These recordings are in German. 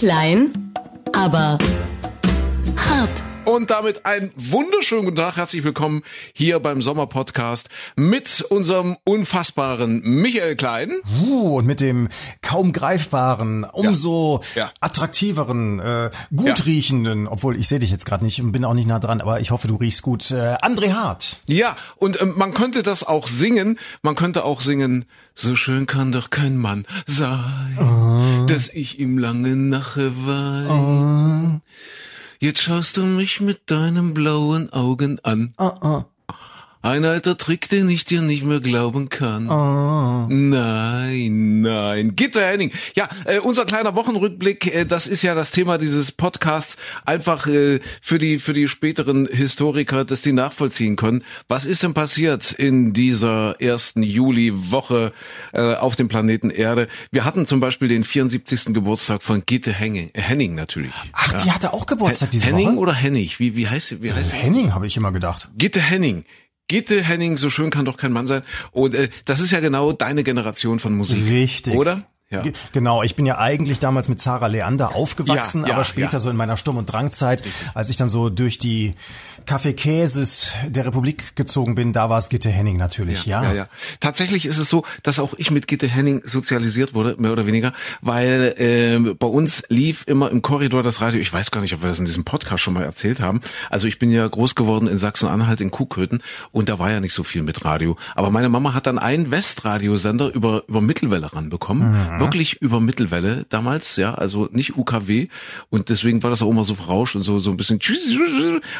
Klein, aber hart. Und damit einen wunderschönen guten Tag, herzlich willkommen hier beim Sommerpodcast mit unserem unfassbaren Michael Klein. Uh, und mit dem kaum greifbaren, umso Ja. Ja. attraktiveren, äh, gut riechenden, obwohl ich sehe dich jetzt gerade nicht und bin auch nicht nah dran, aber ich hoffe, du riechst gut. Äh, André Hart. Ja, und ähm, man könnte das auch singen. Man könnte auch singen, so schön kann doch kein Mann sein, dass ich ihm lange nache wein. Jetzt schaust du mich mit deinen blauen Augen an. Ein alter Trick, den ich dir nicht mehr glauben kann. Nein, nein. Gitter Henning. Ja, äh, unser kleiner Wochenrückblick, äh, das ist ja das Thema dieses Podcasts. Einfach äh, für die für die späteren Historiker, dass die nachvollziehen können. Was ist denn passiert in dieser ersten Juli-Woche äh, auf dem Planeten Erde? Wir hatten zum Beispiel den 74. Geburtstag von Gitte Henning, äh, Henning natürlich. Ach, die hatte auch Geburtstag diese Henning Woche. oder Hennig? Wie wie heißt sie? Wie heißt sie? Henning habe ich immer gedacht. Gitte Henning. Gitte Henning, so schön kann doch kein Mann sein. Und äh, das ist ja genau deine Generation von Musik. Richtig. Oder? Ja. Ge- Genau, ich bin ja eigentlich damals mit Sarah Leander aufgewachsen, Ja, ja, aber später so in meiner Sturm- und Drangzeit, als ich dann so durch die Kaffeekäses der Republik gezogen bin, da war es Gitte Henning natürlich, ja. ja, ja. Tatsächlich ist es so, dass auch ich mit Gitte Henning sozialisiert wurde, mehr oder weniger, weil ähm, bei uns lief immer im Korridor das Radio. Ich weiß gar nicht, ob wir das in diesem Podcast schon mal erzählt haben. Also ich bin ja groß geworden in Sachsen-Anhalt in Kuhköthen und da war ja nicht so viel mit Radio. Aber meine Mama hat dann einen Westradiosender über über Mittelwelle ranbekommen, wirklich über Mittelwelle damals, ja, also nicht UKW und deswegen war das auch immer so verrauscht und so so ein bisschen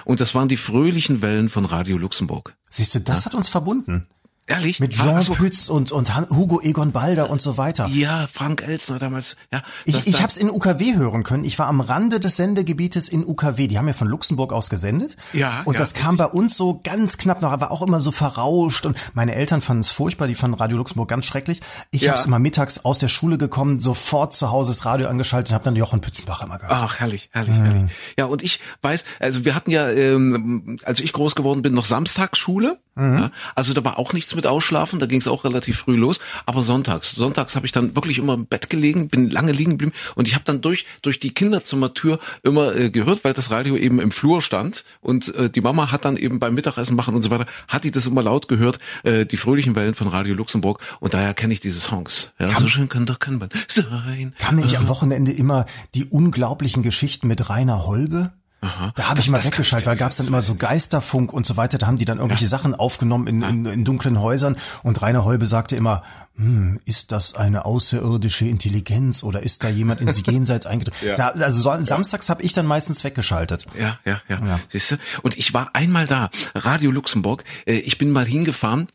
und das waren die fröhlichen Wellen von Radio Luxemburg. Siehst du, das hat uns verbunden. Ehrlich? Mit Jean ach so. Pütz und, und Hugo Egon Balder und so weiter. Ja, Frank Elsner damals. Ja, Ich, ich habe es in UKW hören können. Ich war am Rande des Sendegebietes in UKW. Die haben ja von Luxemburg aus gesendet. Ja, Und ja, das kam bei uns so ganz knapp noch, aber auch immer so verrauscht. Und meine Eltern fanden es furchtbar. Die fanden Radio Luxemburg ganz schrecklich. Ich Ja. habe es immer mittags aus der Schule gekommen, sofort zu Hause das Radio angeschaltet und habe dann Jochen Pützenbach immer gehört. Ach, herrlich, herrlich, herrlich. Ja, und ich weiß, also wir hatten ja, ähm, als ich groß geworden bin, noch Samstagsschule. Ja, also da war auch nichts mit Ausschlafen, da ging es auch relativ früh los. Aber sonntags, sonntags habe ich dann wirklich immer im Bett gelegen, bin lange liegen geblieben und ich habe dann durch durch die Kinderzimmertür immer äh, gehört, weil das Radio eben im Flur stand und äh, die Mama hat dann eben beim Mittagessen machen und so weiter, hat die das immer laut gehört, äh, die fröhlichen Wellen von Radio Luxemburg und daher kenne ich diese Songs. Ja, so schön kann doch kein Mann sein. Kam nicht am Wochenende immer die unglaublichen Geschichten mit Rainer Holbe? Da habe ich mal weggeschaltet, weil dir gab's dann immer so Geisterfunk und so weiter. Da haben die dann irgendwelche Sachen aufgenommen in, in, in dunklen Häusern. Und Rainer Holbe sagte immer, hm, ist das eine außerirdische Intelligenz oder ist da jemand ins Jenseits eingetreten? Ja. Da, also so, samstags habe ich dann meistens weggeschaltet. Ja, ja, ja. Ja. Siehst du? Und ich war einmal da, Radio Luxemburg. Äh, Ich bin mal hingefahren.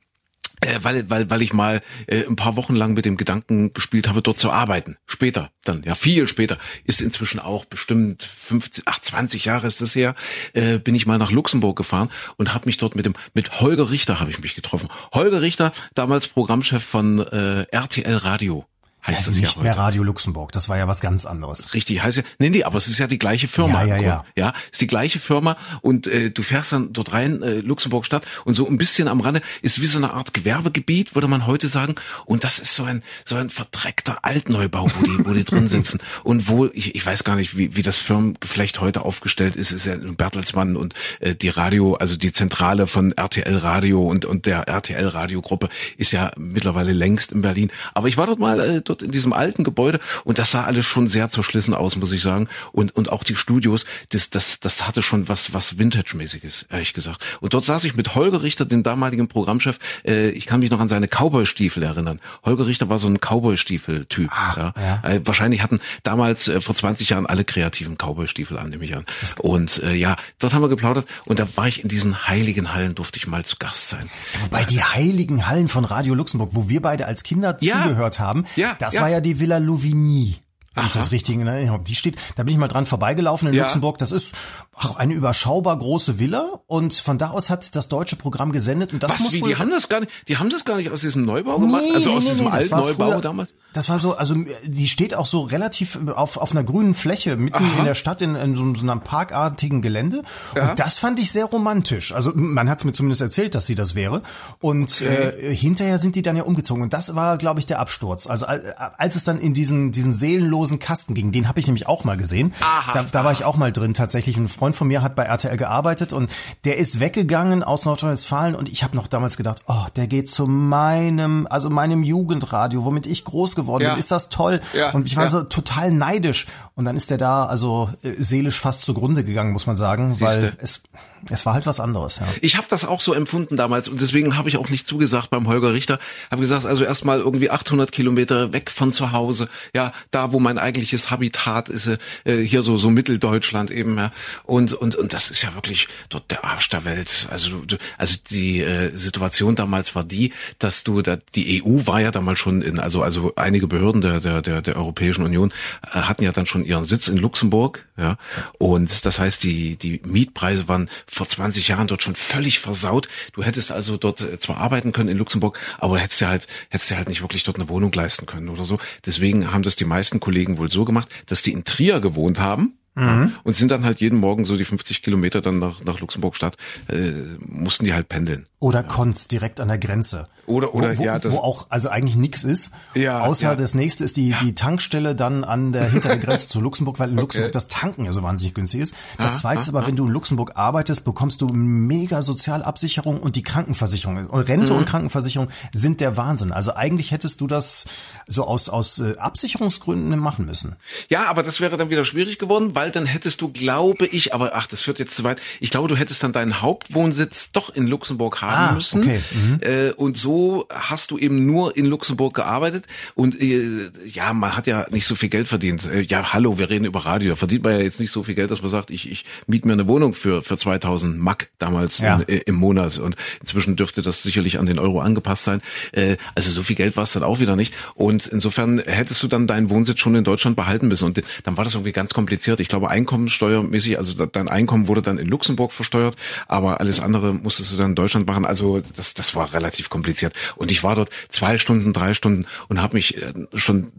Äh, weil, weil, weil ich mal äh, ein paar Wochen lang mit dem Gedanken gespielt habe, dort zu arbeiten. Später, dann, ja, viel später. Ist inzwischen auch bestimmt 15, ach, 20 Jahre ist das her, äh, bin ich mal nach Luxemburg gefahren und habe mich dort mit dem, mit Holger Richter habe ich mich getroffen. Holger Richter, damals Programmchef von äh, RTL Radio. Heißt Also das ja nicht heute. mehr Radio Luxemburg, das war ja was ganz anderes. Richtig, heißt ja, nee, nee, aber es ist ja die gleiche Firma. Ja, ja, ja. Ja, ist die gleiche Firma und äh, du fährst dann dort rein, äh, Luxemburg Stadt und so ein bisschen am Rande ist wie so eine Art Gewerbegebiet, würde man heute sagen. Und das ist so ein so ein verdreckter Altneubau, wo die, wo die drin sitzen und wo ich, ich weiß gar nicht, wie, wie das Firmengeflecht heute aufgestellt ist. Ist ja Bertelsmann und äh, die Radio, also die Zentrale von RTL Radio und und der RTL Radiogruppe ist ja mittlerweile längst in Berlin. Aber ich war dort mal äh, dort in diesem alten Gebäude und das sah alles schon sehr zerschlissen aus, muss ich sagen. Und und auch die Studios, das das das hatte schon was was Vintage-mäßiges, ehrlich gesagt. Und dort saß ich mit Holger Richter, dem damaligen Programmchef. Äh, ich kann mich noch an seine Cowboy-Stiefel erinnern. Holger Richter war so ein Cowboy-Stiefel-Typ. ja. ja. Äh, wahrscheinlich hatten damals äh, vor 20 Jahren alle kreativen Cowboy-Stiefel an, nehme ich an. Und äh, ja, dort haben wir geplaudert und da war ich in diesen heiligen Hallen, durfte ich mal zu Gast sein. Wobei die heiligen Hallen von Radio Luxemburg, wo wir beide als Kinder Ja. zugehört haben, Ja, das ja. war ja die Villa Louvigny. Aha. das richtig in Erinnerung habe. Die steht, da bin ich mal dran vorbeigelaufen in Ja. Luxemburg. Das ist auch eine überschaubar große Villa und von da aus hat das deutsche Programm gesendet und das Was, muss wie, die haben das gar nicht, die haben das gar nicht aus diesem Neubau gemacht? Nee, also nee, aus nee, diesem das war Altneubau früher- damals? Das war so, also die steht auch so relativ auf, auf einer grünen Fläche mitten Aha. in der Stadt in, in so, so, einem parkartigen Gelände. Ja. Und das fand ich sehr romantisch. Also man hat es mir zumindest erzählt, dass sie das wäre. Und okay. äh, hinterher sind die dann ja umgezogen. Und das war, glaube ich, der Absturz. Also als es dann in diesen, diesen seelenlosen Kasten ging, den habe ich nämlich auch mal gesehen. Aha. Da, da war ich auch mal drin tatsächlich. Ein Freund von mir hat bei RTL gearbeitet und der ist weggegangen aus Nordrhein-Westfalen und ich habe noch damals gedacht, oh, der geht zu meinem, also meinem Jugendradio, womit ich groß geworden ja. bin. Ist das toll? Ja. Und ich war ja. so total neidisch. Und dann ist der da also äh, seelisch fast zugrunde gegangen, muss man sagen, Siehste. weil es es war halt was anderes, ja. Ich habe das auch so empfunden damals und deswegen habe ich auch nicht zugesagt beim Holger Richter. Habe gesagt, also erstmal irgendwie 800 Kilometer weg von zu Hause, ja, da wo mein eigentliches Habitat ist, äh, hier so so Mitteldeutschland eben, ja. Und und und das ist ja wirklich dort der Arsch der Welt. Also du, also die äh, Situation damals war die, dass du da die EU war ja damals schon in also also einige Behörden der der der, der Europäischen Union äh, hatten ja dann schon ihren Sitz in Luxemburg, ja. Und das heißt, die die Mietpreise waren vor 20 Jahren dort schon völlig versaut. Du hättest also dort äh, zwar arbeiten können in Luxemburg, aber hättest ja halt, hättest ja halt nicht wirklich dort eine Wohnung leisten können oder so. Deswegen haben das die meisten Kollegen wohl so gemacht, dass die in Trier gewohnt haben. Mhm. Und sind dann halt jeden Morgen so die 50 Kilometer dann nach, nach Luxemburg Stadt, äh, mussten die halt pendeln. Oder ja. Konz direkt an der Grenze. Oder oder wo, ja, das wo auch also eigentlich nichts ist. Ja, außer ja. das nächste ist die ja. die Tankstelle dann an der hinter der Grenze zu Luxemburg, weil in okay. Luxemburg das Tanken ja so wahnsinnig günstig ist. Das ah, zweite ist aber, ah, wenn du in Luxemburg arbeitest, bekommst du mega Sozialabsicherung und die Krankenversicherung, Rente mhm. und Krankenversicherung sind der Wahnsinn. Also eigentlich hättest du das so aus aus äh, Absicherungsgründen machen müssen. Ja, aber das wäre dann wieder schwierig geworden, weil dann hättest du, glaube ich, aber ach, das führt jetzt zu weit. Ich glaube, du hättest dann deinen Hauptwohnsitz doch in Luxemburg haben ah, müssen. Okay. Mhm. Äh, und so hast du eben nur in Luxemburg gearbeitet und äh, ja, man hat ja nicht so viel Geld verdient. Äh, ja, hallo, wir reden über Radio. Da verdient man ja jetzt nicht so viel Geld, dass man sagt, ich, ich miete mir eine Wohnung für, für 2000 Mack damals ja. in, äh, im Monat. Und inzwischen dürfte das sicherlich an den Euro angepasst sein. Äh, also so viel Geld war es dann auch wieder nicht. Und insofern hättest du dann deinen Wohnsitz schon in Deutschland behalten müssen. Und dann war das irgendwie ganz kompliziert. Ich glaube, einkommensteuermäßig, also dein Einkommen wurde dann in Luxemburg versteuert, aber alles andere musstest du dann in Deutschland machen. Also das, das war relativ kompliziert. Und ich war dort zwei Stunden, drei Stunden und habe mich äh, schon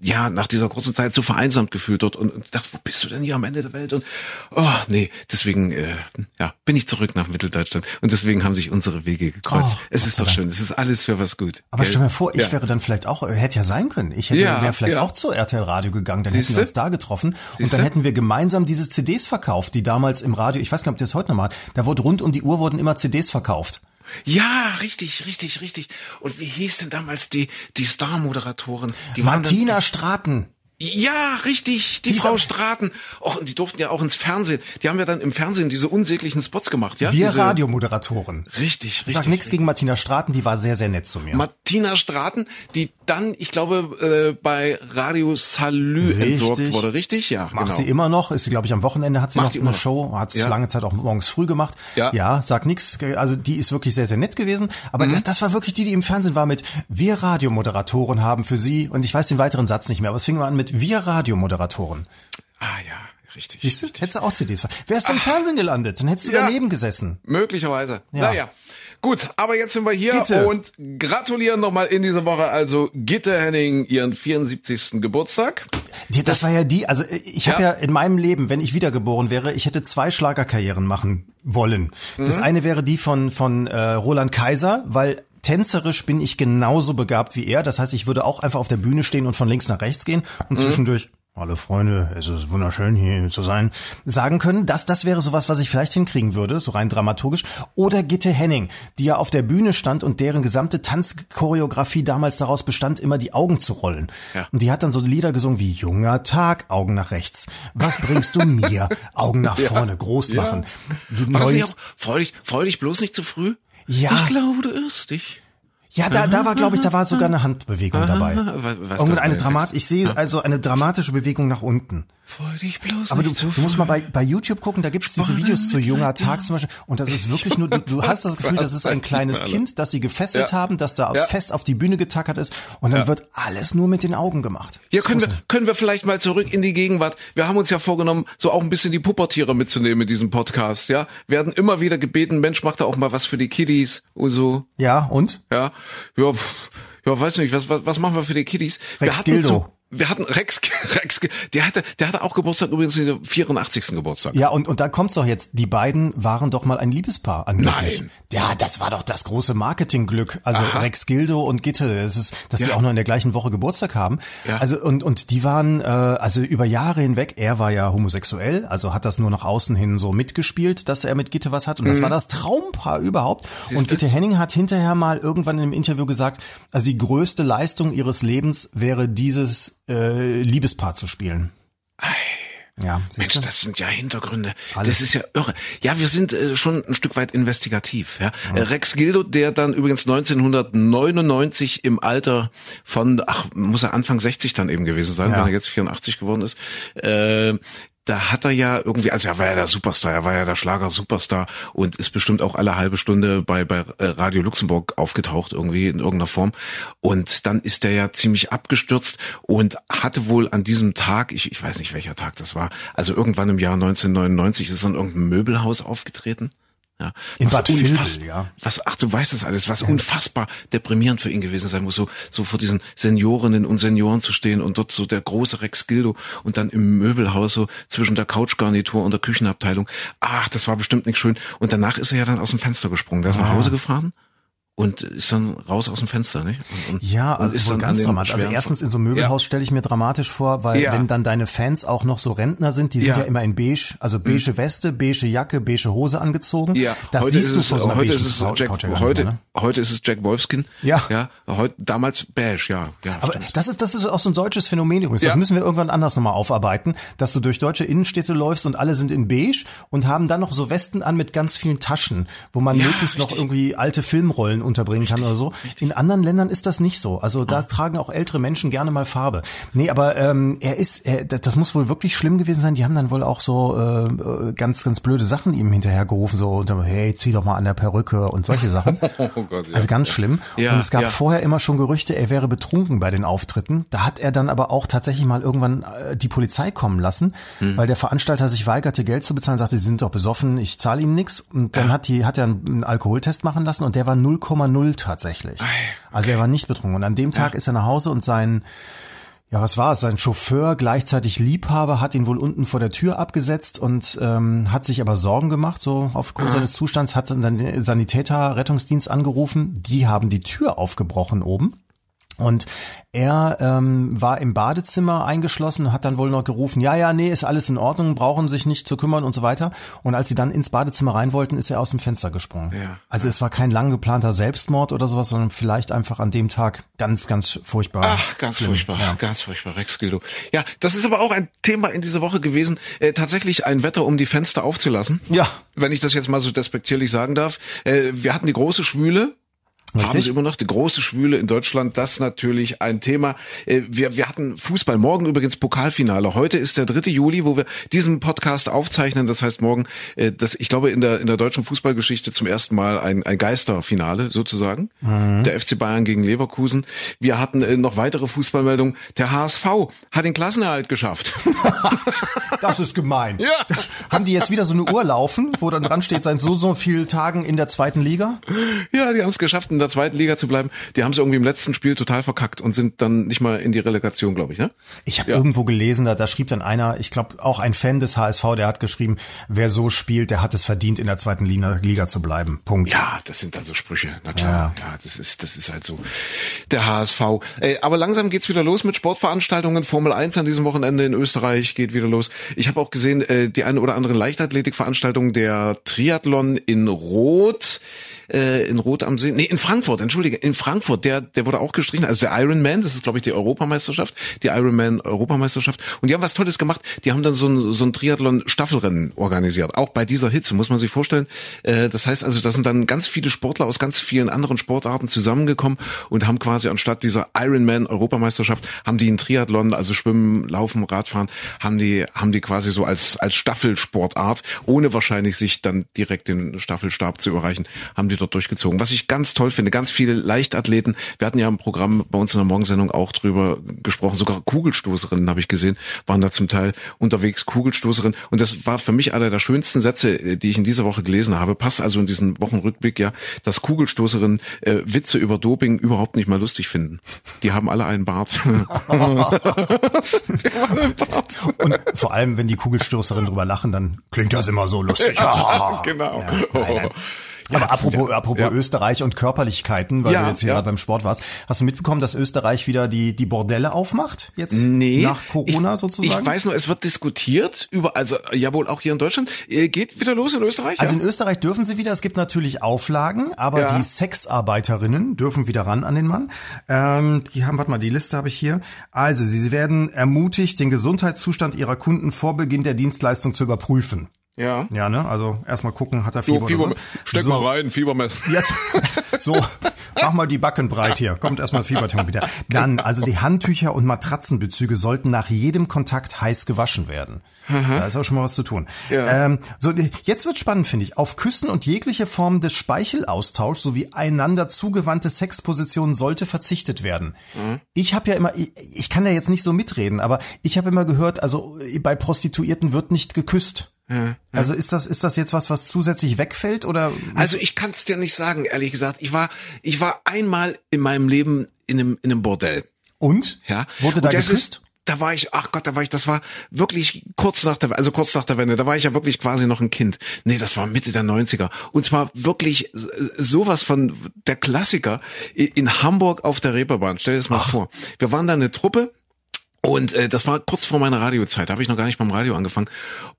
ja, nach dieser kurzen Zeit so vereinsamt gefühlt dort und, und dachte, wo bist du denn hier am Ende der Welt? Und oh, nee, deswegen äh, ja, bin ich zurück nach Mitteldeutschland und deswegen haben sich unsere Wege gekreuzt. Oh, es ist doch schön, es ist alles für was gut. Aber gell? stell mir vor, ich ja. wäre dann vielleicht auch, äh, hätte ja sein können, ich hätte ja, wäre vielleicht ja. auch zu RTL Radio gegangen, dann Siehste? hätten wir uns da getroffen Siehste? und dann hätten wir gemeinsam diese CDs verkauft, die damals im Radio, ich weiß nicht, ob ihr das heute noch mal, da wurde rund um die Uhr wurden immer CDs verkauft. Ja, richtig, richtig, richtig. Und wie hieß denn damals die, die Star-Moderatorin? Martina Straten. Ja, richtig, die, die Frau Straten. Och, und die durften ja auch ins Fernsehen. Die haben ja dann im Fernsehen diese unsäglichen Spots gemacht, ja? Wir diese, Radiomoderatoren. Richtig, richtig. Sag nichts gegen Martina Straten, die war sehr, sehr nett zu mir. Martina Straten, die dann, ich glaube, äh, bei Radio Salü richtig. entsorgt wurde, richtig? Ja, Macht genau. sie immer noch, ist sie, glaube ich, am Wochenende hat sie Macht noch eine Show, hat es ja. lange Zeit auch morgens früh gemacht. Ja, ja sag nix. Also die ist wirklich sehr, sehr nett gewesen. Aber mhm. das, das war wirklich die, die im Fernsehen war mit Wir Radiomoderatoren haben für sie, und ich weiß den weiteren Satz nicht mehr, aber es fing mal an mit sind wir Radiomoderatoren. Ah ja, richtig. Siehst du? Hättest du auch CDs. Wärst du im Fernsehen gelandet, dann hättest du ja, daneben gesessen. Möglicherweise. Ja. Naja. Gut, aber jetzt sind wir hier Gitte. und gratulieren nochmal in dieser Woche also Gitte Henning ihren 74. Geburtstag. Das, das war ja die, also ich ja. habe ja in meinem Leben, wenn ich wiedergeboren wäre, ich hätte zwei Schlagerkarrieren machen wollen. Mhm. Das eine wäre die von von äh, Roland Kaiser, weil tänzerisch bin ich genauso begabt wie er. Das heißt, ich würde auch einfach auf der Bühne stehen und von links nach rechts gehen und mhm. zwischendurch alle Freunde, es ist wunderschön hier zu sein, sagen können. Das, das wäre sowas, was ich vielleicht hinkriegen würde, so rein dramaturgisch. Oder Gitte Henning, die ja auf der Bühne stand und deren gesamte Tanzchoreografie damals daraus bestand, immer die Augen zu rollen. Ja. Und die hat dann so Lieder gesungen wie Junger Tag, Augen nach rechts. Was bringst du mir? Augen nach vorne, groß machen. Ja. War das nicht auch, freu dich, freu dich bloß nicht zu früh? Ja. Ich glaube, du irrst dich. Ja, da, da war, glaube ich, da war sogar eine Handbewegung dabei. Was Irgendeine eine Dramat, ich sehe also eine dramatische Bewegung nach unten. Freu dich bloß Aber du, du musst mal bei, bei YouTube gucken, da gibt es diese Videos zu junger Tag zum Beispiel. Und das ist wirklich nur, du, du hast das Gefühl, das ist ein kleines Kind, das sie gefesselt ja. haben, das da ja. fest auf die Bühne getackert ist. Und dann ja. wird alles nur mit den Augen gemacht. Ja, können wir, können wir vielleicht mal zurück in die Gegenwart. Wir haben uns ja vorgenommen, so auch ein bisschen die Puppertiere mitzunehmen in diesem Podcast, ja. Werden immer wieder gebeten, Mensch, mach da auch mal was für die Kiddies und so. Ja, und? Ja, ja ja, weiß nicht, was, was, was machen wir für die Kiddies? Rex Gildo wir hatten Rex, Rex, der hatte, der hatte auch Geburtstag übrigens den 84. Geburtstag. Ja, und, und da kommt's doch jetzt. Die beiden waren doch mal ein Liebespaar angeblich. Nein. Ja, das war doch das große Marketingglück. Also Aha. Rex Gildo und Gitte, das ist, dass ja. die auch noch in der gleichen Woche Geburtstag haben. Ja. Also, und, und die waren, äh, also über Jahre hinweg, er war ja homosexuell, also hat das nur nach außen hin so mitgespielt, dass er mit Gitte was hat. Und das mhm. war das Traumpaar überhaupt. Siehste? Und Gitte Henning hat hinterher mal irgendwann in einem Interview gesagt, also die größte Leistung ihres Lebens wäre dieses äh, Liebespaar zu spielen. Ei. Ja, Mensch, du? das sind ja Hintergründe. Alles. Das ist ja irre. Ja, wir sind äh, schon ein Stück weit investigativ. Ja? ja. Rex Gildo, der dann übrigens 1999 im Alter von, ach, muss er Anfang 60 dann eben gewesen sein, ja. wenn er jetzt 84 geworden ist, äh, da hat er ja irgendwie, also er war ja der Superstar, er war ja der Schlager-Superstar und ist bestimmt auch alle halbe Stunde bei, bei äh, Radio Luxemburg aufgetaucht irgendwie in irgendeiner Form. Und dann ist er ja ziemlich abgestürzt und hatte wohl an diesem Tag, ich, ich weiß nicht welcher Tag das war, also irgendwann im Jahr 1999 ist er in irgendeinem Möbelhaus aufgetreten. Ja, in Bad Vilbel, ja. Was, ach, du weißt das alles, was ja. unfassbar deprimierend für ihn gewesen sein muss, so, so vor diesen Seniorinnen und Senioren zu stehen und dort so der große Rex Gildo und dann im Möbelhaus so zwischen der Couchgarnitur und der Küchenabteilung. Ach, das war bestimmt nicht schön. Und danach ist er ja dann aus dem Fenster gesprungen. Der ist ah. nach Hause gefahren und ist dann raus aus dem Fenster, nicht? Und, und, ja, also ist dann ganz dramatisch. Also erstens in so einem Möbelhaus ja. stelle ich mir dramatisch vor, weil ja. wenn dann deine Fans auch noch so Rentner sind, die sind ja, ja immer in beige, also beige Weste, beige Jacke, beige Hose angezogen. Ja. Das heute siehst du vor so einer heute ist es Jack, heute, ne? heute ist es Jack Wolfskin. Ja. Ja. Heute, damals beige, ja. ja Aber stimmt. das ist, das ist auch so ein deutsches Phänomen übrigens. Das müssen wir irgendwann anders nochmal aufarbeiten, dass du durch deutsche Innenstädte läufst und alle sind in beige und haben dann noch so Westen an mit ganz vielen Taschen, wo man möglichst richtig. noch irgendwie alte Filmrollen unterbringen richtig. kann oder so. In anderen Ländern ist das nicht so. Also da ah. tragen auch ältere Menschen gerne mal Farbe. Nee, aber ähm, er ist, er, das muss wohl wirklich schlimm gewesen sein. Die haben dann wohl auch so äh, ganz, ganz blöde Sachen ihm hinterhergerufen, so hey, zieh doch mal an der Perücke und solche Sachen. oh Gott, ja. Also ganz schlimm. Ja, und es gab ja. vorher immer schon Gerüchte, er wäre betrunken bei den Auftritten. Da hat er dann aber auch tatsächlich mal irgendwann äh, die Polizei kommen lassen, hm. weil der Veranstalter sich weigerte, Geld zu bezahlen, sagte, sie sind doch besoffen, ich zahle ihnen nichts. Und dann ja. hat die, hat er einen Alkoholtest machen lassen und der war 0,0 tatsächlich. Okay. Also er war nicht betrunken. Und an dem Tag ja. ist er nach Hause und sein, ja, was war es? Sein Chauffeur, gleichzeitig Liebhaber, hat ihn wohl unten vor der Tür abgesetzt und ähm, hat sich aber Sorgen gemacht, so aufgrund ah. seines Zustands, hat dann den Sanitäter, Rettungsdienst angerufen. Die haben die Tür aufgebrochen oben. Und er ähm, war im Badezimmer eingeschlossen, hat dann wohl noch gerufen, ja, ja, nee, ist alles in Ordnung, brauchen sich nicht zu kümmern und so weiter. Und als sie dann ins Badezimmer rein wollten, ist er aus dem Fenster gesprungen. Ja. Also es war kein lang geplanter Selbstmord oder sowas, sondern vielleicht einfach an dem Tag ganz, ganz furchtbar. Ach, ganz schlimm. furchtbar, ja. ganz furchtbar, Rex Gildo. Ja, das ist aber auch ein Thema in dieser Woche gewesen, äh, tatsächlich ein Wetter, um die Fenster aufzulassen. Ja. Wenn ich das jetzt mal so despektierlich sagen darf. Äh, wir hatten die große Schwüle, Richtig? Immer noch die große Schwüle in Deutschland, das natürlich ein Thema. Äh, wir, wir hatten Fußball, morgen übrigens Pokalfinale. Heute ist der 3. Juli, wo wir diesen Podcast aufzeichnen. Das heißt morgen, äh, das, ich glaube, in der, in der deutschen Fußballgeschichte zum ersten Mal ein, ein Geisterfinale sozusagen. Mhm. Der FC Bayern gegen Leverkusen. Wir hatten äh, noch weitere Fußballmeldungen. Der HSV hat den Klassenerhalt geschafft. das ist gemein. Ja. Haben die jetzt wieder so eine Uhr laufen, wo dann dran steht, seit so, so vielen Tagen in der zweiten Liga? Ja, die haben es geschafft in der zweiten Liga zu bleiben, die haben es irgendwie im letzten Spiel total verkackt und sind dann nicht mal in die Relegation, glaube ich, ne? Ich habe ja. irgendwo gelesen, da, da schrieb dann einer, ich glaube auch ein Fan des HSV, der hat geschrieben, wer so spielt, der hat es verdient, in der zweiten Liga, Liga zu bleiben. Punkt. Ja, das sind dann so Sprüche, na klar. Ja, ja das ist das ist halt so der HSV. Ey, aber langsam geht's wieder los mit Sportveranstaltungen. Formel 1 an diesem Wochenende in Österreich geht wieder los. Ich habe auch gesehen, äh, die eine oder andere Leichtathletikveranstaltung, der Triathlon in Rot äh, in Rot am See, nee, in Frankfurt, entschuldige, in Frankfurt, der, der wurde auch gestrichen, also der Ironman, das ist glaube ich die Europameisterschaft, die Ironman Europameisterschaft. Und die haben was Tolles gemacht, die haben dann so ein, so ein Triathlon-Staffelrennen organisiert, auch bei dieser Hitze, muss man sich vorstellen, äh, das heißt also, da sind dann ganz viele Sportler aus ganz vielen anderen Sportarten zusammengekommen und haben quasi anstatt dieser Ironman Europameisterschaft, haben die einen Triathlon, also Schwimmen, Laufen, Radfahren, haben die, haben die quasi so als, als Staffelsportart, ohne wahrscheinlich sich dann direkt den Staffelstab zu überreichen, haben die dort durchgezogen. Was ich ganz toll finde, ganz viele Leichtathleten. Wir hatten ja im Programm bei uns in der Morgensendung auch drüber gesprochen. Sogar Kugelstoßerinnen habe ich gesehen, waren da zum Teil unterwegs Kugelstoßerinnen. Und das war für mich einer der schönsten Sätze, äh, die ich in dieser Woche gelesen habe. Passt also in diesen Wochenrückblick ja, dass Kugelstoßerinnen äh, Witze über Doping überhaupt nicht mal lustig finden. Die haben alle einen Bart. Und vor allem, wenn die Kugelstoßerinnen drüber lachen, dann klingt das immer so lustig. genau. Ja, nein, nein. Ja, Aber apropos, apropos ja. Österreich und Körperlichkeiten, weil ja, du jetzt hier ja. gerade beim Sport warst, hast du mitbekommen, dass Österreich wieder die die Bordelle aufmacht jetzt nee, nach Corona ich, sozusagen? Ich weiß nur, es wird diskutiert über, also ja wohl auch hier in Deutschland. Äh, geht wieder los in Österreich? Also in Österreich dürfen sie wieder. Es gibt natürlich Auflagen, aber die Sexarbeiterinnen dürfen wieder ran an den Mann. Ähm, die haben, warte mal, die Liste habe ich hier. Also sie werden ermutigt, den Gesundheitszustand ihrer Kunden vor Beginn der Dienstleistung zu überprüfen. Ja. Ja, ne? Also erstmal gucken, hat er Fieber, so, Fieber oder so. Steck so. mal rein, Fieber messen. Jetzt, so, mach mal die Backen breit hier. Kommt erstmal Fieberthermometer. Dann, also die Handtücher und Matratzenbezüge sollten nach jedem Kontakt heiß gewaschen werden. Aha. Da ist auch schon mal was zu tun. Ja. Ähm, so, jetzt wird spannend, finde ich. Auf Küssen und jegliche Form des Speichelaustauschs sowie einander zugewandte Sexpositionen sollte verzichtet werden. Mhm. Ich habe ja immer, ich, ich kann ja jetzt nicht so mitreden, aber ich habe immer gehört, also bei Prostituierten wird nicht geküsst. Ja, Also ist das ist das jetzt was was zusätzlich wegfällt oder Also ich kann es dir nicht sagen ehrlich gesagt ich war ich war einmal in meinem Leben in einem in einem Bordell und ja wurde da geküsst da war ich, ach Gott, da war ich, das war wirklich kurz nach der, also kurz nach der Wende, da war ich ja wirklich quasi noch ein Kind. Nee, das war Mitte der 90er. Und zwar wirklich sowas von der Klassiker in Hamburg auf der Reeperbahn. Stell dir das mal ach. vor. Wir waren da eine Truppe, und äh, das war kurz vor meiner Radiozeit, da habe ich noch gar nicht beim Radio angefangen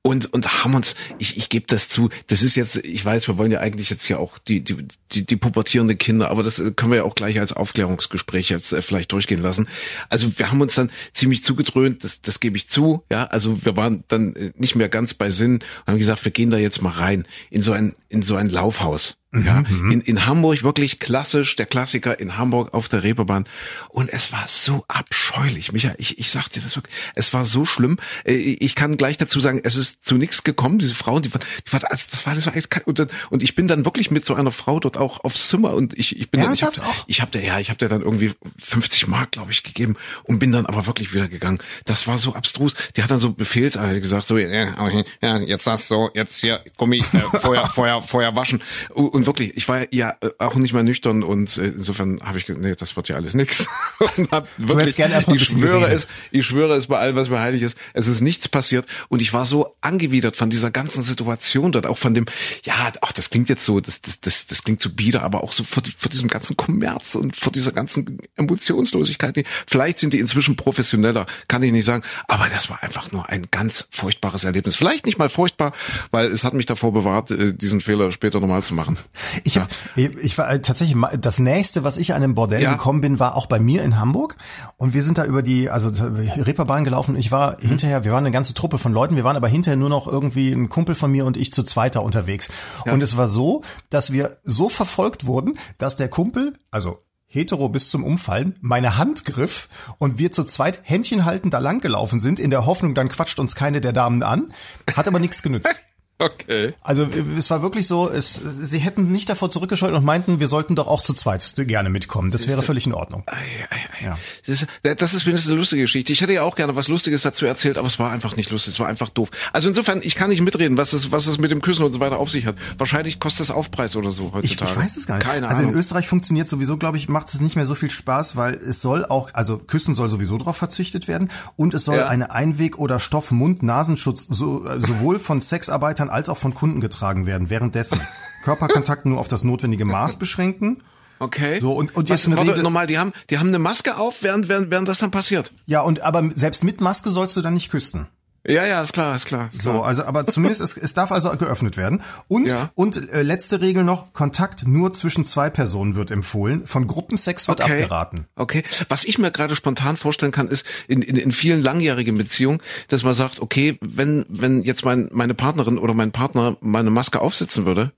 und und haben uns, ich, ich gebe das zu, das ist jetzt, ich weiß, wir wollen ja eigentlich jetzt hier auch die die die, die pubertierende Kinder, aber das äh, können wir ja auch gleich als Aufklärungsgespräch jetzt äh, vielleicht durchgehen lassen. Also wir haben uns dann ziemlich zugedröhnt, das das gebe ich zu, ja, also wir waren dann äh, nicht mehr ganz bei Sinn und haben gesagt, wir gehen da jetzt mal rein in so ein in so ein Laufhaus. Ja, mhm. in, in Hamburg wirklich klassisch, der Klassiker in Hamburg auf der Reeperbahn. Und es war so abscheulich. Micha, ich, ich sag dir das wirklich, es war so schlimm. Äh, ich kann gleich dazu sagen, es ist zu nichts gekommen. Diese Frauen, die, die war, also das war alles so eiskalt. Und, und ich bin dann wirklich mit so einer Frau dort auch aufs Zimmer und ich, ich bin dann, ich hab, ich hab der, ja, ich hab der dann irgendwie 50 Mark, glaube ich, gegeben und bin dann aber wirklich wieder gegangen. Das war so abstrus. Die hat dann so Befehlsartig gesagt, so, ja, ja, jetzt das so, jetzt hier Gummi, äh, Feuer, Feuer, Feuer waschen. Und, und wirklich, ich war ja äh, auch nicht mal nüchtern und äh, insofern habe ich gesagt, nee, das wird ja alles nix. und hab wirklich, ich schwöre es, ich schwöre es bei allem, was mir heilig ist, es ist nichts passiert und ich war so angewidert von dieser ganzen Situation dort, auch von dem, ja, ach, das klingt jetzt so, das, das, das, das klingt so bieder, aber auch so vor, vor diesem ganzen Kommerz und vor dieser ganzen Emotionslosigkeit. Vielleicht sind die inzwischen professioneller, kann ich nicht sagen, aber das war einfach nur ein ganz furchtbares Erlebnis. Vielleicht nicht mal furchtbar, weil es hat mich davor bewahrt, äh, diesen Fehler später nochmal zu machen. Ich, ja. ich war äh, tatsächlich das nächste, was ich an einem Bordell ja. gekommen bin, war auch bei mir in Hamburg und wir sind da über die also Reeperbahn gelaufen. Ich war mhm. hinterher, wir waren eine ganze Truppe von Leuten, wir waren aber hinterher nur noch irgendwie ein Kumpel von mir und ich zu zweiter unterwegs. Ja. Und es war so, dass wir so verfolgt wurden, dass der Kumpel, also hetero bis zum Umfallen, meine Hand griff und wir zu zweit Händchen halten da lang gelaufen sind, in der Hoffnung, dann quatscht uns keine der Damen an. Hat aber nichts genützt. Okay. Also es war wirklich so, es, sie hätten nicht davor zurückgescheut und meinten, wir sollten doch auch zu zweit gerne mitkommen. Das wäre völlig in Ordnung. Ei, ei, ei. Ja. Das, ist, das ist mindestens eine lustige Geschichte. Ich hätte ja auch gerne was Lustiges dazu erzählt, aber es war einfach nicht lustig, es war einfach doof. Also insofern, ich kann nicht mitreden, was es, was es mit dem Küssen und so weiter auf sich hat. Wahrscheinlich kostet es Aufpreis oder so heutzutage. Ich, ich weiß es gar nicht. Keine also Ahnung. in Österreich funktioniert sowieso, glaube ich, macht es nicht mehr so viel Spaß, weil es soll auch, also Küssen soll sowieso darauf verzichtet werden und es soll ja. eine Einweg- oder Stoff-Mund-Nasenschutz so, äh, sowohl von Sexarbeitern als auch von Kunden getragen werden währenddessen. Körperkontakt nur auf das notwendige Maß beschränken. Okay. So und und jetzt eine Regel. normal, die haben die haben eine Maske auf, während während während das dann passiert. Ja und aber selbst mit Maske sollst du dann nicht küssen. Ja, ja, ist klar, ist klar. Ist so, klar. also aber zumindest es, es darf also geöffnet werden. Und ja. und äh, letzte Regel noch: Kontakt nur zwischen zwei Personen wird empfohlen. Von Gruppensex wird okay. abgeraten. Okay. Was ich mir gerade spontan vorstellen kann, ist in, in, in vielen langjährigen Beziehungen, dass man sagt, okay, wenn wenn jetzt mein meine Partnerin oder mein Partner meine Maske aufsetzen würde,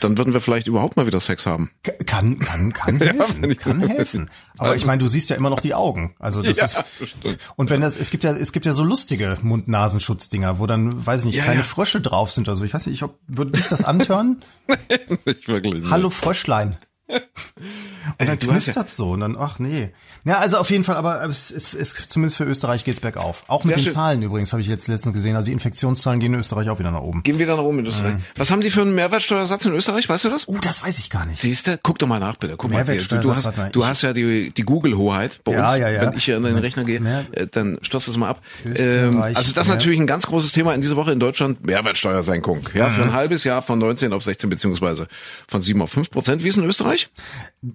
dann würden wir vielleicht überhaupt mal wieder Sex haben. Kann, kann, kann helfen, ja, kann helfen. Aber also, ich meine, du siehst ja immer noch die Augen. Also das ja, ist, stimmt. und wenn das, es gibt ja, es gibt ja so lustige Mund-Nasenschutz-Dinger, wo dann, weiß ich nicht, ja, kleine. Frösche drauf sind oder so. Ich weiß nicht, ich ob, würde dich das antören? nicht wirklich. Hallo Fröschlein. Und dann knistert's so und dann, ach nee. Ja, also auf jeden Fall, aber es ist, es, zumindest für Österreich geht's bergauf. Auch mit Sehr den schön. Zahlen übrigens, habe ich jetzt letztens gesehen. Also die Infektionszahlen gehen in Österreich auch wieder nach oben. Gehen wieder nach oben in Österreich. Mhm. Was haben die für einen Mehrwertsteuersatz in Österreich? Weißt du das? Oh, das weiß ich gar nicht. Siehst du? Guck doch mal nach, bitte. Guck mal, du, du hast, mal, du hast ja die, die Google-Hoheit bei ja, uns. Ja, ja. Wenn ich hier in den Rechner gehe, Mehr äh, dann stoß das mal ab. Ähm, also das ist natürlich ein ganz großes Thema in dieser Woche in Deutschland. Mehrwertsteuersenkung. Ja, mhm. für ein halbes Jahr von 19 auf 16 beziehungsweise von 7 auf 5 Prozent. Wie ist in Österreich?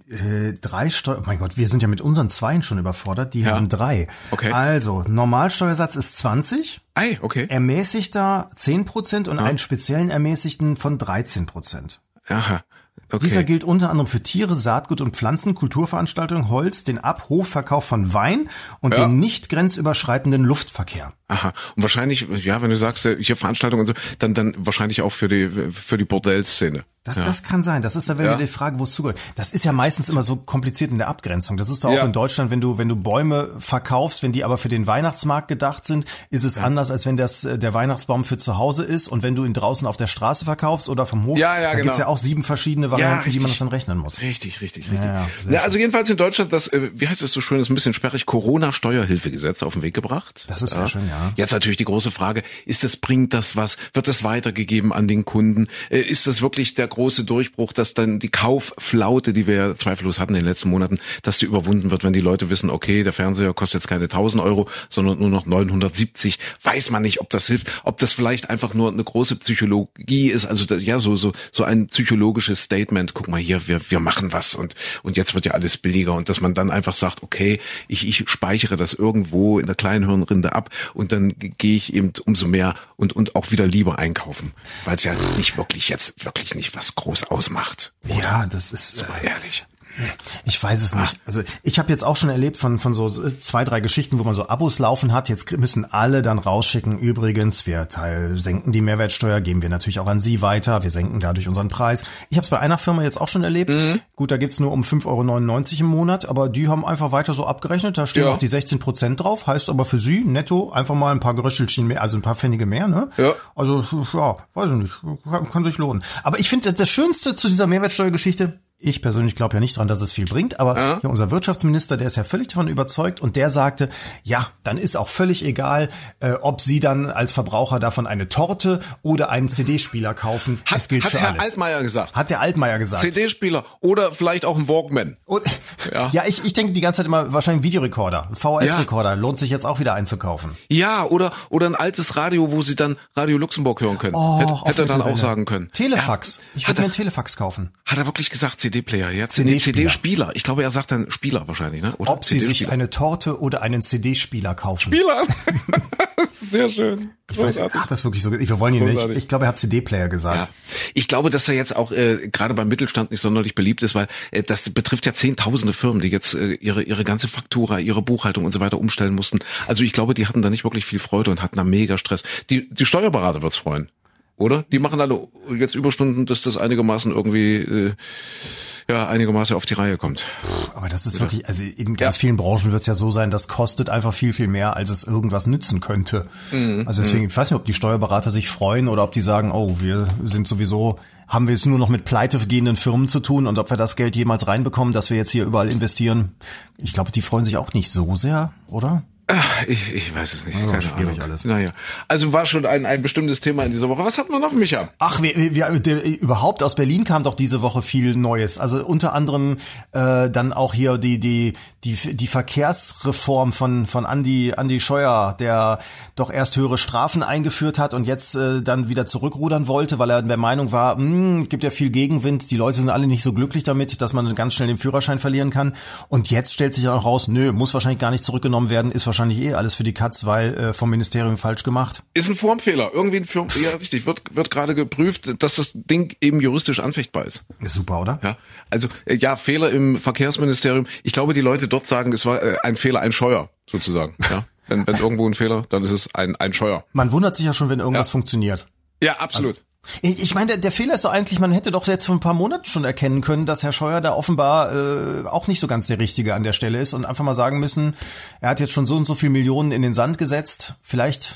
Äh, drei Steuer, oh mein Gott, wir sind ja mit unseren Zweien schon überfordert, die ja. haben drei. Okay. Also, Normalsteuersatz ist 20. Ei, okay. Ermäßigter 10 Prozent und ja. einen speziellen Ermäßigten von 13 Prozent. Aha. Okay. Dieser gilt unter anderem für Tiere, Saatgut und Pflanzen, Kulturveranstaltungen, Holz, den Ab-, von Wein und ja. den nicht grenzüberschreitenden Luftverkehr. Aha. Und wahrscheinlich, ja, wenn du sagst, äh, hier Veranstaltungen und so, dann, dann wahrscheinlich auch für die, für die Bordellszene. Das, ja. das kann sein. Das ist ja, wenn ja. wir die Frage, wo es zugehört. Das ist ja meistens immer so kompliziert in der Abgrenzung. Das ist doch auch ja. in Deutschland, wenn du, wenn du Bäume verkaufst, wenn die aber für den Weihnachtsmarkt gedacht sind, ist es ja. anders, als wenn das äh, der Weihnachtsbaum für zu Hause ist und wenn du ihn draußen auf der Straße verkaufst oder vom Hof. Ja, ja, da genau. gibt's ja auch sieben verschiedene Varianten, wie man das dann rechnen muss. Richtig, richtig, richtig. Ja, ja, also jedenfalls in Deutschland das, äh, wie heißt es so schön, ist ein bisschen sperrig, Corona-Steuerhilfegesetz auf den Weg gebracht. Das ist sehr schön, ja. Jetzt natürlich die große Frage, ist das, bringt das was? Wird das weitergegeben an den Kunden? Äh, ist das wirklich der große Durchbruch? dass dann die Kaufflaute, die wir zweifellos hatten in den letzten Monaten, dass die überwunden wird, wenn die Leute wissen, okay, der Fernseher kostet jetzt keine 1000 Euro, sondern nur noch 970. Weiß man nicht, ob das hilft, ob das vielleicht einfach nur eine große Psychologie ist, also ja, so, so, so ein psychologisches Statement. Guck mal hier, wir, wir machen was und, und jetzt wird ja alles billiger und dass man dann einfach sagt, okay, ich, ich speichere das irgendwo in der kleinen Hirnrinde ab und dann gehe ich eben umso mehr und, und auch wieder lieber einkaufen, weil es ja nicht wirklich jetzt wirklich nicht was groß ausmacht. Oder? Ja, das ist. Super ehrlich. Ich weiß es nicht. Also ich habe jetzt auch schon erlebt von von so zwei drei Geschichten, wo man so Abos laufen hat. Jetzt müssen alle dann rausschicken. Übrigens, wir teil senken die Mehrwertsteuer, geben wir natürlich auch an Sie weiter. Wir senken dadurch unseren Preis. Ich habe es bei einer Firma jetzt auch schon erlebt. Mhm. Gut, da geht's nur um 5,99 Euro im Monat, aber die haben einfach weiter so abgerechnet. Da stehen ja. auch die 16 Prozent drauf. Heißt aber für Sie netto einfach mal ein paar Geröchelchen mehr, also ein paar Pfennige mehr. Ne? Ja. Also ja, weiß ich nicht, kann, kann sich lohnen. Aber ich finde das Schönste zu dieser Mehrwertsteuergeschichte ich persönlich glaube ja nicht dran, dass es viel bringt, aber ja. Ja, unser Wirtschaftsminister, der ist ja völlig davon überzeugt und der sagte, ja, dann ist auch völlig egal, äh, ob Sie dann als Verbraucher davon eine Torte oder einen CD-Spieler kaufen. Hat, es gilt hat für Herr alles. Altmaier gesagt. Hat der Altmaier gesagt. CD-Spieler oder vielleicht auch ein Walkman. Und, ja. ja, ich, ich denke die ganze Zeit immer wahrscheinlich Videorekorder, VHS-Rekorder, lohnt sich jetzt auch wieder einzukaufen. Ja, oder oder ein altes Radio, wo Sie dann Radio Luxemburg hören können. Oh, hätte, hätte er dann auch sagen können. Telefax. Ich würde mir einen Telefax kaufen. Hat er wirklich gesagt, CD-Player jetzt? CD-Spieler. Ich glaube, er sagt dann Spieler wahrscheinlich, ne? Oder Ob Sie sich eine Torte oder einen CD-Spieler kaufen. Spieler. Sehr schön. Ich weiß, hat das wirklich so, wir wollen ihn nicht. Ich glaube, er hat CD-Player gesagt. Ja. Ich glaube, dass er jetzt auch äh, gerade beim Mittelstand nicht sonderlich beliebt ist, weil äh, das betrifft ja zehntausende Firmen, die jetzt äh, ihre ihre ganze Faktura, ihre Buchhaltung und so weiter umstellen mussten. Also ich glaube, die hatten da nicht wirklich viel Freude und hatten da mega Stress. Die die Steuerberater wird's freuen, oder? Die machen alle jetzt Überstunden, dass das einigermaßen irgendwie äh, ja einigermaßen auf die Reihe kommt. Aber das ist ja. wirklich, also in ganz ja. vielen Branchen wird es ja so sein, das kostet einfach viel, viel mehr, als es irgendwas nützen könnte. Mhm. Also deswegen, mhm. ich weiß nicht, ob die Steuerberater sich freuen oder ob die sagen, oh, wir sind sowieso, haben wir es nur noch mit pleite gehenden Firmen zu tun und ob wir das Geld jemals reinbekommen, dass wir jetzt hier überall investieren. Ich glaube, die freuen sich auch nicht so sehr, oder? Ach, ich, ich weiß es nicht. Ja, Keine schwierig alles. Naja. Also war schon ein, ein bestimmtes Thema in dieser Woche. Was hatten wir noch, Micha? Ach, wir, wir, der, überhaupt aus Berlin kam doch diese Woche viel Neues. Also unter anderem äh, dann auch hier die, die, die, die Verkehrsreform von, von Andy, Andy Scheuer, der doch erst höhere Strafen eingeführt hat und jetzt äh, dann wieder zurückrudern wollte, weil er der Meinung war, hm, es gibt ja viel Gegenwind, die Leute sind alle nicht so glücklich damit, dass man ganz schnell den Führerschein verlieren kann. Und jetzt stellt sich auch raus, nö, muss wahrscheinlich gar nicht zurückgenommen werden, ist wahrscheinlich wahrscheinlich eh alles für die Katz, weil äh, vom Ministerium falsch gemacht. Ist ein Formfehler. Irgendwie ein Form, ja richtig, wird, wird gerade geprüft, dass das Ding eben juristisch anfechtbar ist. Ist super, oder? Ja. Also äh, ja, Fehler im Verkehrsministerium. Ich glaube, die Leute dort sagen, es war äh, ein Fehler, ein Scheuer sozusagen. Ja. Wenn, wenn irgendwo ein Fehler, dann ist es ein, ein Scheuer. Man wundert sich ja schon, wenn irgendwas ja. funktioniert. Ja, absolut. Ich meine, der, der Fehler ist doch eigentlich, man hätte doch jetzt vor ein paar Monaten schon erkennen können, dass Herr Scheuer da offenbar äh, auch nicht so ganz der Richtige an der Stelle ist und einfach mal sagen müssen, er hat jetzt schon so und so viel Millionen in den Sand gesetzt. Vielleicht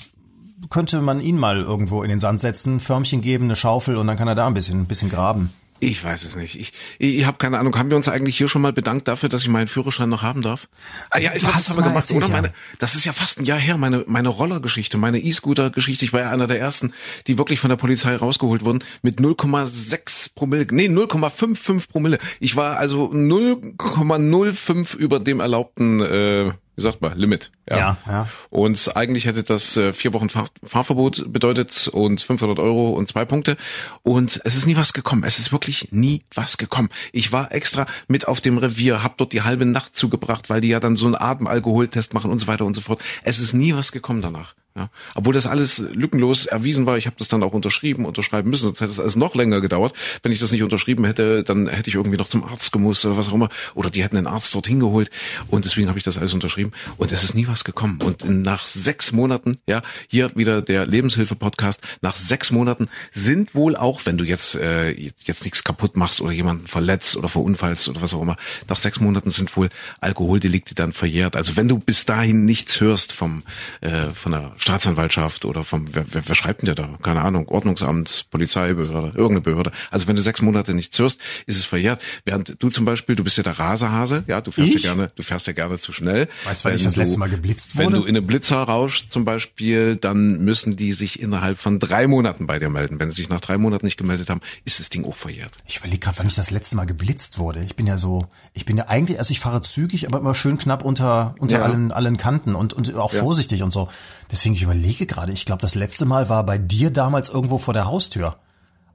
könnte man ihn mal irgendwo in den Sand setzen, Förmchen geben, eine Schaufel und dann kann er da ein bisschen, ein bisschen graben. Ich weiß es nicht. Ich, ich, habe keine Ahnung. Haben wir uns eigentlich hier schon mal bedankt dafür, dass ich meinen Führerschein noch haben darf? Ah, ja, ich das haben wir gemacht, erzählt, oder? Ja. Meine, das ist ja fast ein Jahr her, meine, meine Rollergeschichte, meine E-Scooter-Geschichte. Ich war ja einer der ersten, die wirklich von der Polizei rausgeholt wurden mit 0,6 Promille, nee, 0,55 Promille. Ich war also 0,05 über dem erlaubten äh, wie sagt man, Limit. Ja. ja, ja. Und eigentlich hätte das äh, vier Wochen Fahr Fahrverbot bedeutet und 500 Euro und zwei Punkte. Und es ist nie was gekommen. Es ist wirklich nie was gekommen. Ich war extra mit auf dem Revier, hab dort die halbe Nacht zugebracht, weil die ja dann so einen Atemalkoholtest machen und so weiter und so fort. Es ist nie was gekommen danach. Ja, obwohl das alles lückenlos erwiesen war, ich habe das dann auch unterschrieben, unterschreiben müssen, sonst hätte es alles noch länger gedauert. Wenn ich das nicht unterschrieben hätte, dann hätte ich irgendwie noch zum Arzt gemusst oder was auch immer. Oder die hätten einen Arzt dorthin geholt. Und deswegen habe ich das alles unterschrieben. Und es ist nie was gekommen. Und nach sechs Monaten, ja, hier wieder der Lebenshilfe-Podcast, nach sechs Monaten sind wohl auch, wenn du jetzt, äh, jetzt nichts kaputt machst oder jemanden verletzt oder verunfallst oder was auch immer, nach sechs Monaten sind wohl Alkoholdelikte dann verjährt. Also wenn du bis dahin nichts hörst vom, äh, von der Staatsanwaltschaft oder vom, wer, wer, wer schreibt denn der da? Keine Ahnung, Ordnungsamt, Polizeibehörde, irgendeine Behörde. Also wenn du sechs Monate nichts hörst, ist es verjährt. Während du zum Beispiel, du bist ja der Rasehase, ja, du fährst ich? ja gerne, du fährst ja gerne zu schnell. Weißt du, wann ich das letzte Mal geblitzt wurde? Wenn du in einem Blitzer rauschst zum Beispiel, dann müssen die sich innerhalb von drei Monaten bei dir melden. Wenn sie sich nach drei Monaten nicht gemeldet haben, ist das Ding auch verjährt. Ich überlege gerade, wann ich das letzte Mal geblitzt wurde. Ich bin ja so, ich bin ja eigentlich, also ich fahre zügig, aber immer schön knapp unter, unter ja. allen, allen Kanten und, und auch ja. vorsichtig und so. Deswegen, ich überlege gerade, ich glaube, das letzte Mal war bei dir damals irgendwo vor der Haustür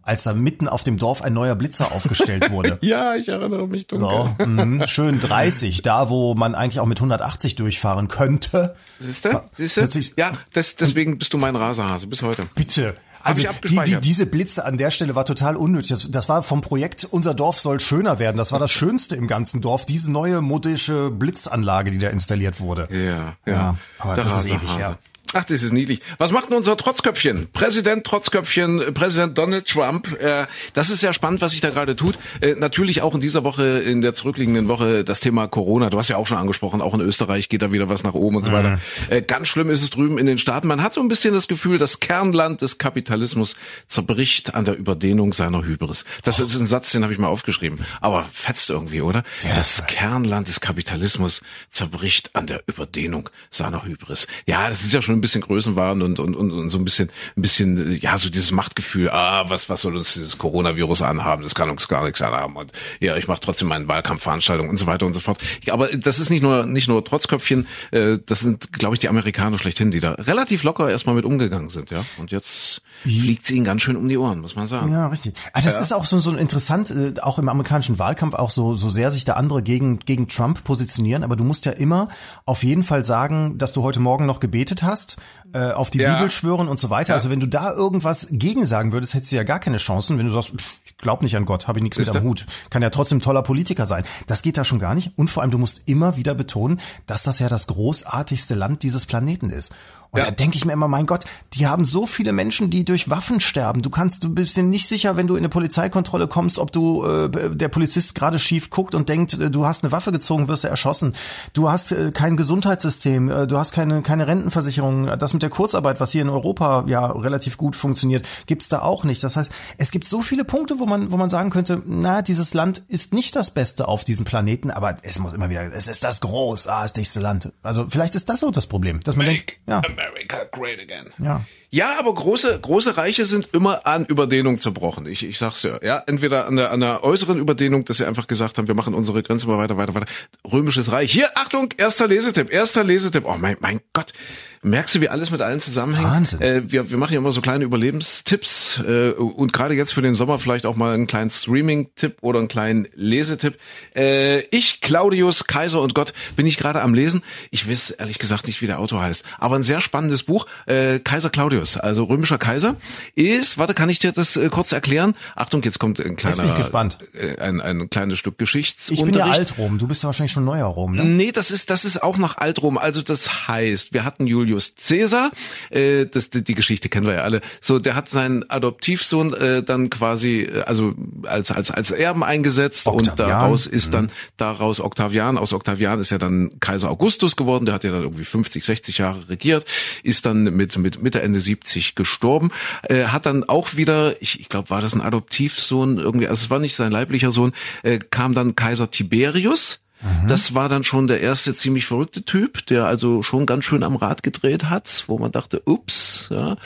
als da mitten auf dem Dorf ein neuer Blitzer aufgestellt wurde. ja, ich erinnere mich dunkel. So, mh, schön 30, da wo man eigentlich auch mit 180 durchfahren könnte. Siehst du? Siehst du? Ja, das, deswegen bist du mein Raserhase bis heute. Bitte. Also die, die, diese Blitze an der Stelle war total unnötig. Das, das, war vom Projekt Unser Dorf soll schöner werden. Das war das Schönste im ganzen Dorf. Diese neue modische Blitzanlage, die da installiert wurde. Ja, ja. ja aber das ist ewig her. Ach, das ist niedlich. Was macht denn unser Trotzköpfchen? Präsident Trotzköpfchen, Präsident Donald Trump. Äh, das ist ja spannend, was sich da gerade tut. Äh, natürlich auch in dieser Woche, in der zurückliegenden Woche, das Thema Corona. Du hast ja auch schon angesprochen, auch in Österreich geht da wieder was nach oben und so weiter. Mhm. Äh, ganz schlimm ist es drüben in den Staaten. Man hat so ein bisschen das Gefühl, das Kernland des Kapitalismus zerbricht an der Überdehnung seiner Hybris. Das ist ein Satz, den habe ich mal aufgeschrieben. Aber fetzt irgendwie, oder? Das Kernland des Kapitalismus zerbricht an der Überdehnung seiner Hybris. Ja, das ist ja schon ein bisschen Größenwahn und, und, und, und so ein bisschen, ein bisschen, ja, so dieses Machtgefühl, ah, was, was soll uns dieses Coronavirus anhaben? Das kann uns gar nichts anhaben. Und ja, ich mache trotzdem meine Wahlkampfveranstaltungen und so weiter und so fort. Aber das ist nicht nur, nicht nur Trotzköpfchen, äh, das sind, glaube ich, die Amerikaner schlechthin, die da relativ locker erstmal mit umgegangen sind, ja. Und jetzt fliegt sie ihnen ganz schön um die Ohren, muss man sagen. Ja, richtig. Aber ah, das ja. ist auch so, so interessant, äh, auch im amerikanischen Wahlkampf auch so, so sehr sich der andere gegen, gegen Trump positionieren. Aber du musst ja immer auf jeden Fall sagen, dass du heute Morgen noch gebetet hast hast, äh, auf die ja. Bibel schwören und so weiter. Ja. Also wenn du da irgendwas gegen sagen würdest, hättest du ja gar keine Chancen. Wenn du sagst, pff, ich glaub nicht an Gott, habe ich nichts mit am Hut, kann ja trotzdem toller Politiker sein. Das geht da schon gar nicht. Und vor allem, du musst immer wieder betonen, dass das ja das großartigste Land dieses Planeten ist. Und ja. da denke ich mir immer, mein Gott, die haben so viele Menschen, die durch Waffen sterben. Du kannst, du bist dir nicht sicher, wenn du in eine Polizeikontrolle kommst, ob du äh, der Polizist gerade schief guckt und denkt, äh, du hast eine Waffe gezogen, wirst du erschossen. Du hast äh, kein Gesundheitssystem, äh, du hast keine keine Rentenversicherung. Das mit der Kurzarbeit, was hier in Europa ja relativ gut funktioniert, gibt's da auch nicht. Das heißt, es gibt so viele Punkte, wo man wo man sagen könnte, na, dieses Land ist nicht das Beste auf diesem Planeten, aber es muss immer wieder, es ist das großartigste Land. Also vielleicht ist das auch das Problem, dass man Make denkt, ja. America great again. Ja. Ja, aber große, große Reiche sind immer an Überdehnung zerbrochen. Ich, ich sag's ja. Ja, entweder an der, an der äußeren Überdehnung, dass sie einfach gesagt haben, wir machen unsere Grenze mal weiter, weiter, weiter. Römisches Reich. Hier, Achtung, erster Lesetipp, erster Lesetipp. Oh mein, mein Gott. Merkst du, wie alles mit allen zusammenhängt? Wahnsinn. Äh, wir, wir machen ja immer so kleine Überlebenstipps äh, und gerade jetzt für den Sommer vielleicht auch mal einen kleinen Streaming-Tipp oder einen kleinen Lesetipp. Äh, ich, Claudius, Kaiser und Gott, bin ich gerade am Lesen. Ich weiß ehrlich gesagt nicht, wie der Autor heißt, aber ein sehr spannendes Buch. Äh, Kaiser Claudius, also römischer Kaiser, ist, warte, kann ich dir das äh, kurz erklären? Achtung, jetzt kommt ein kleiner, jetzt bin ich gespannt. Äh, ein, ein kleines Stück Geschichts. Ich bin ja Altrom, du bist ja wahrscheinlich schon neuer Rom, ne? Nee, das ist, das ist auch nach Altrom. Also das heißt, wir hatten Julius Julius Caesar. Äh, das, die Geschichte kennen wir ja alle. So, der hat seinen Adoptivsohn äh, dann quasi, äh, also als als als Erben eingesetzt Octavian. und daraus ist dann mhm. daraus Octavian. Aus Octavian ist ja dann Kaiser Augustus geworden. Der hat ja dann irgendwie 50, 60 Jahre regiert, ist dann mit mit Mitte Ende 70 gestorben. Äh, hat dann auch wieder, ich, ich glaube, war das ein Adoptivsohn irgendwie, also es war nicht sein leiblicher Sohn, äh, kam dann Kaiser Tiberius Mhm. Das war dann schon der erste ziemlich verrückte Typ, der also schon ganz schön am Rad gedreht hat, wo man dachte, ups. Ja.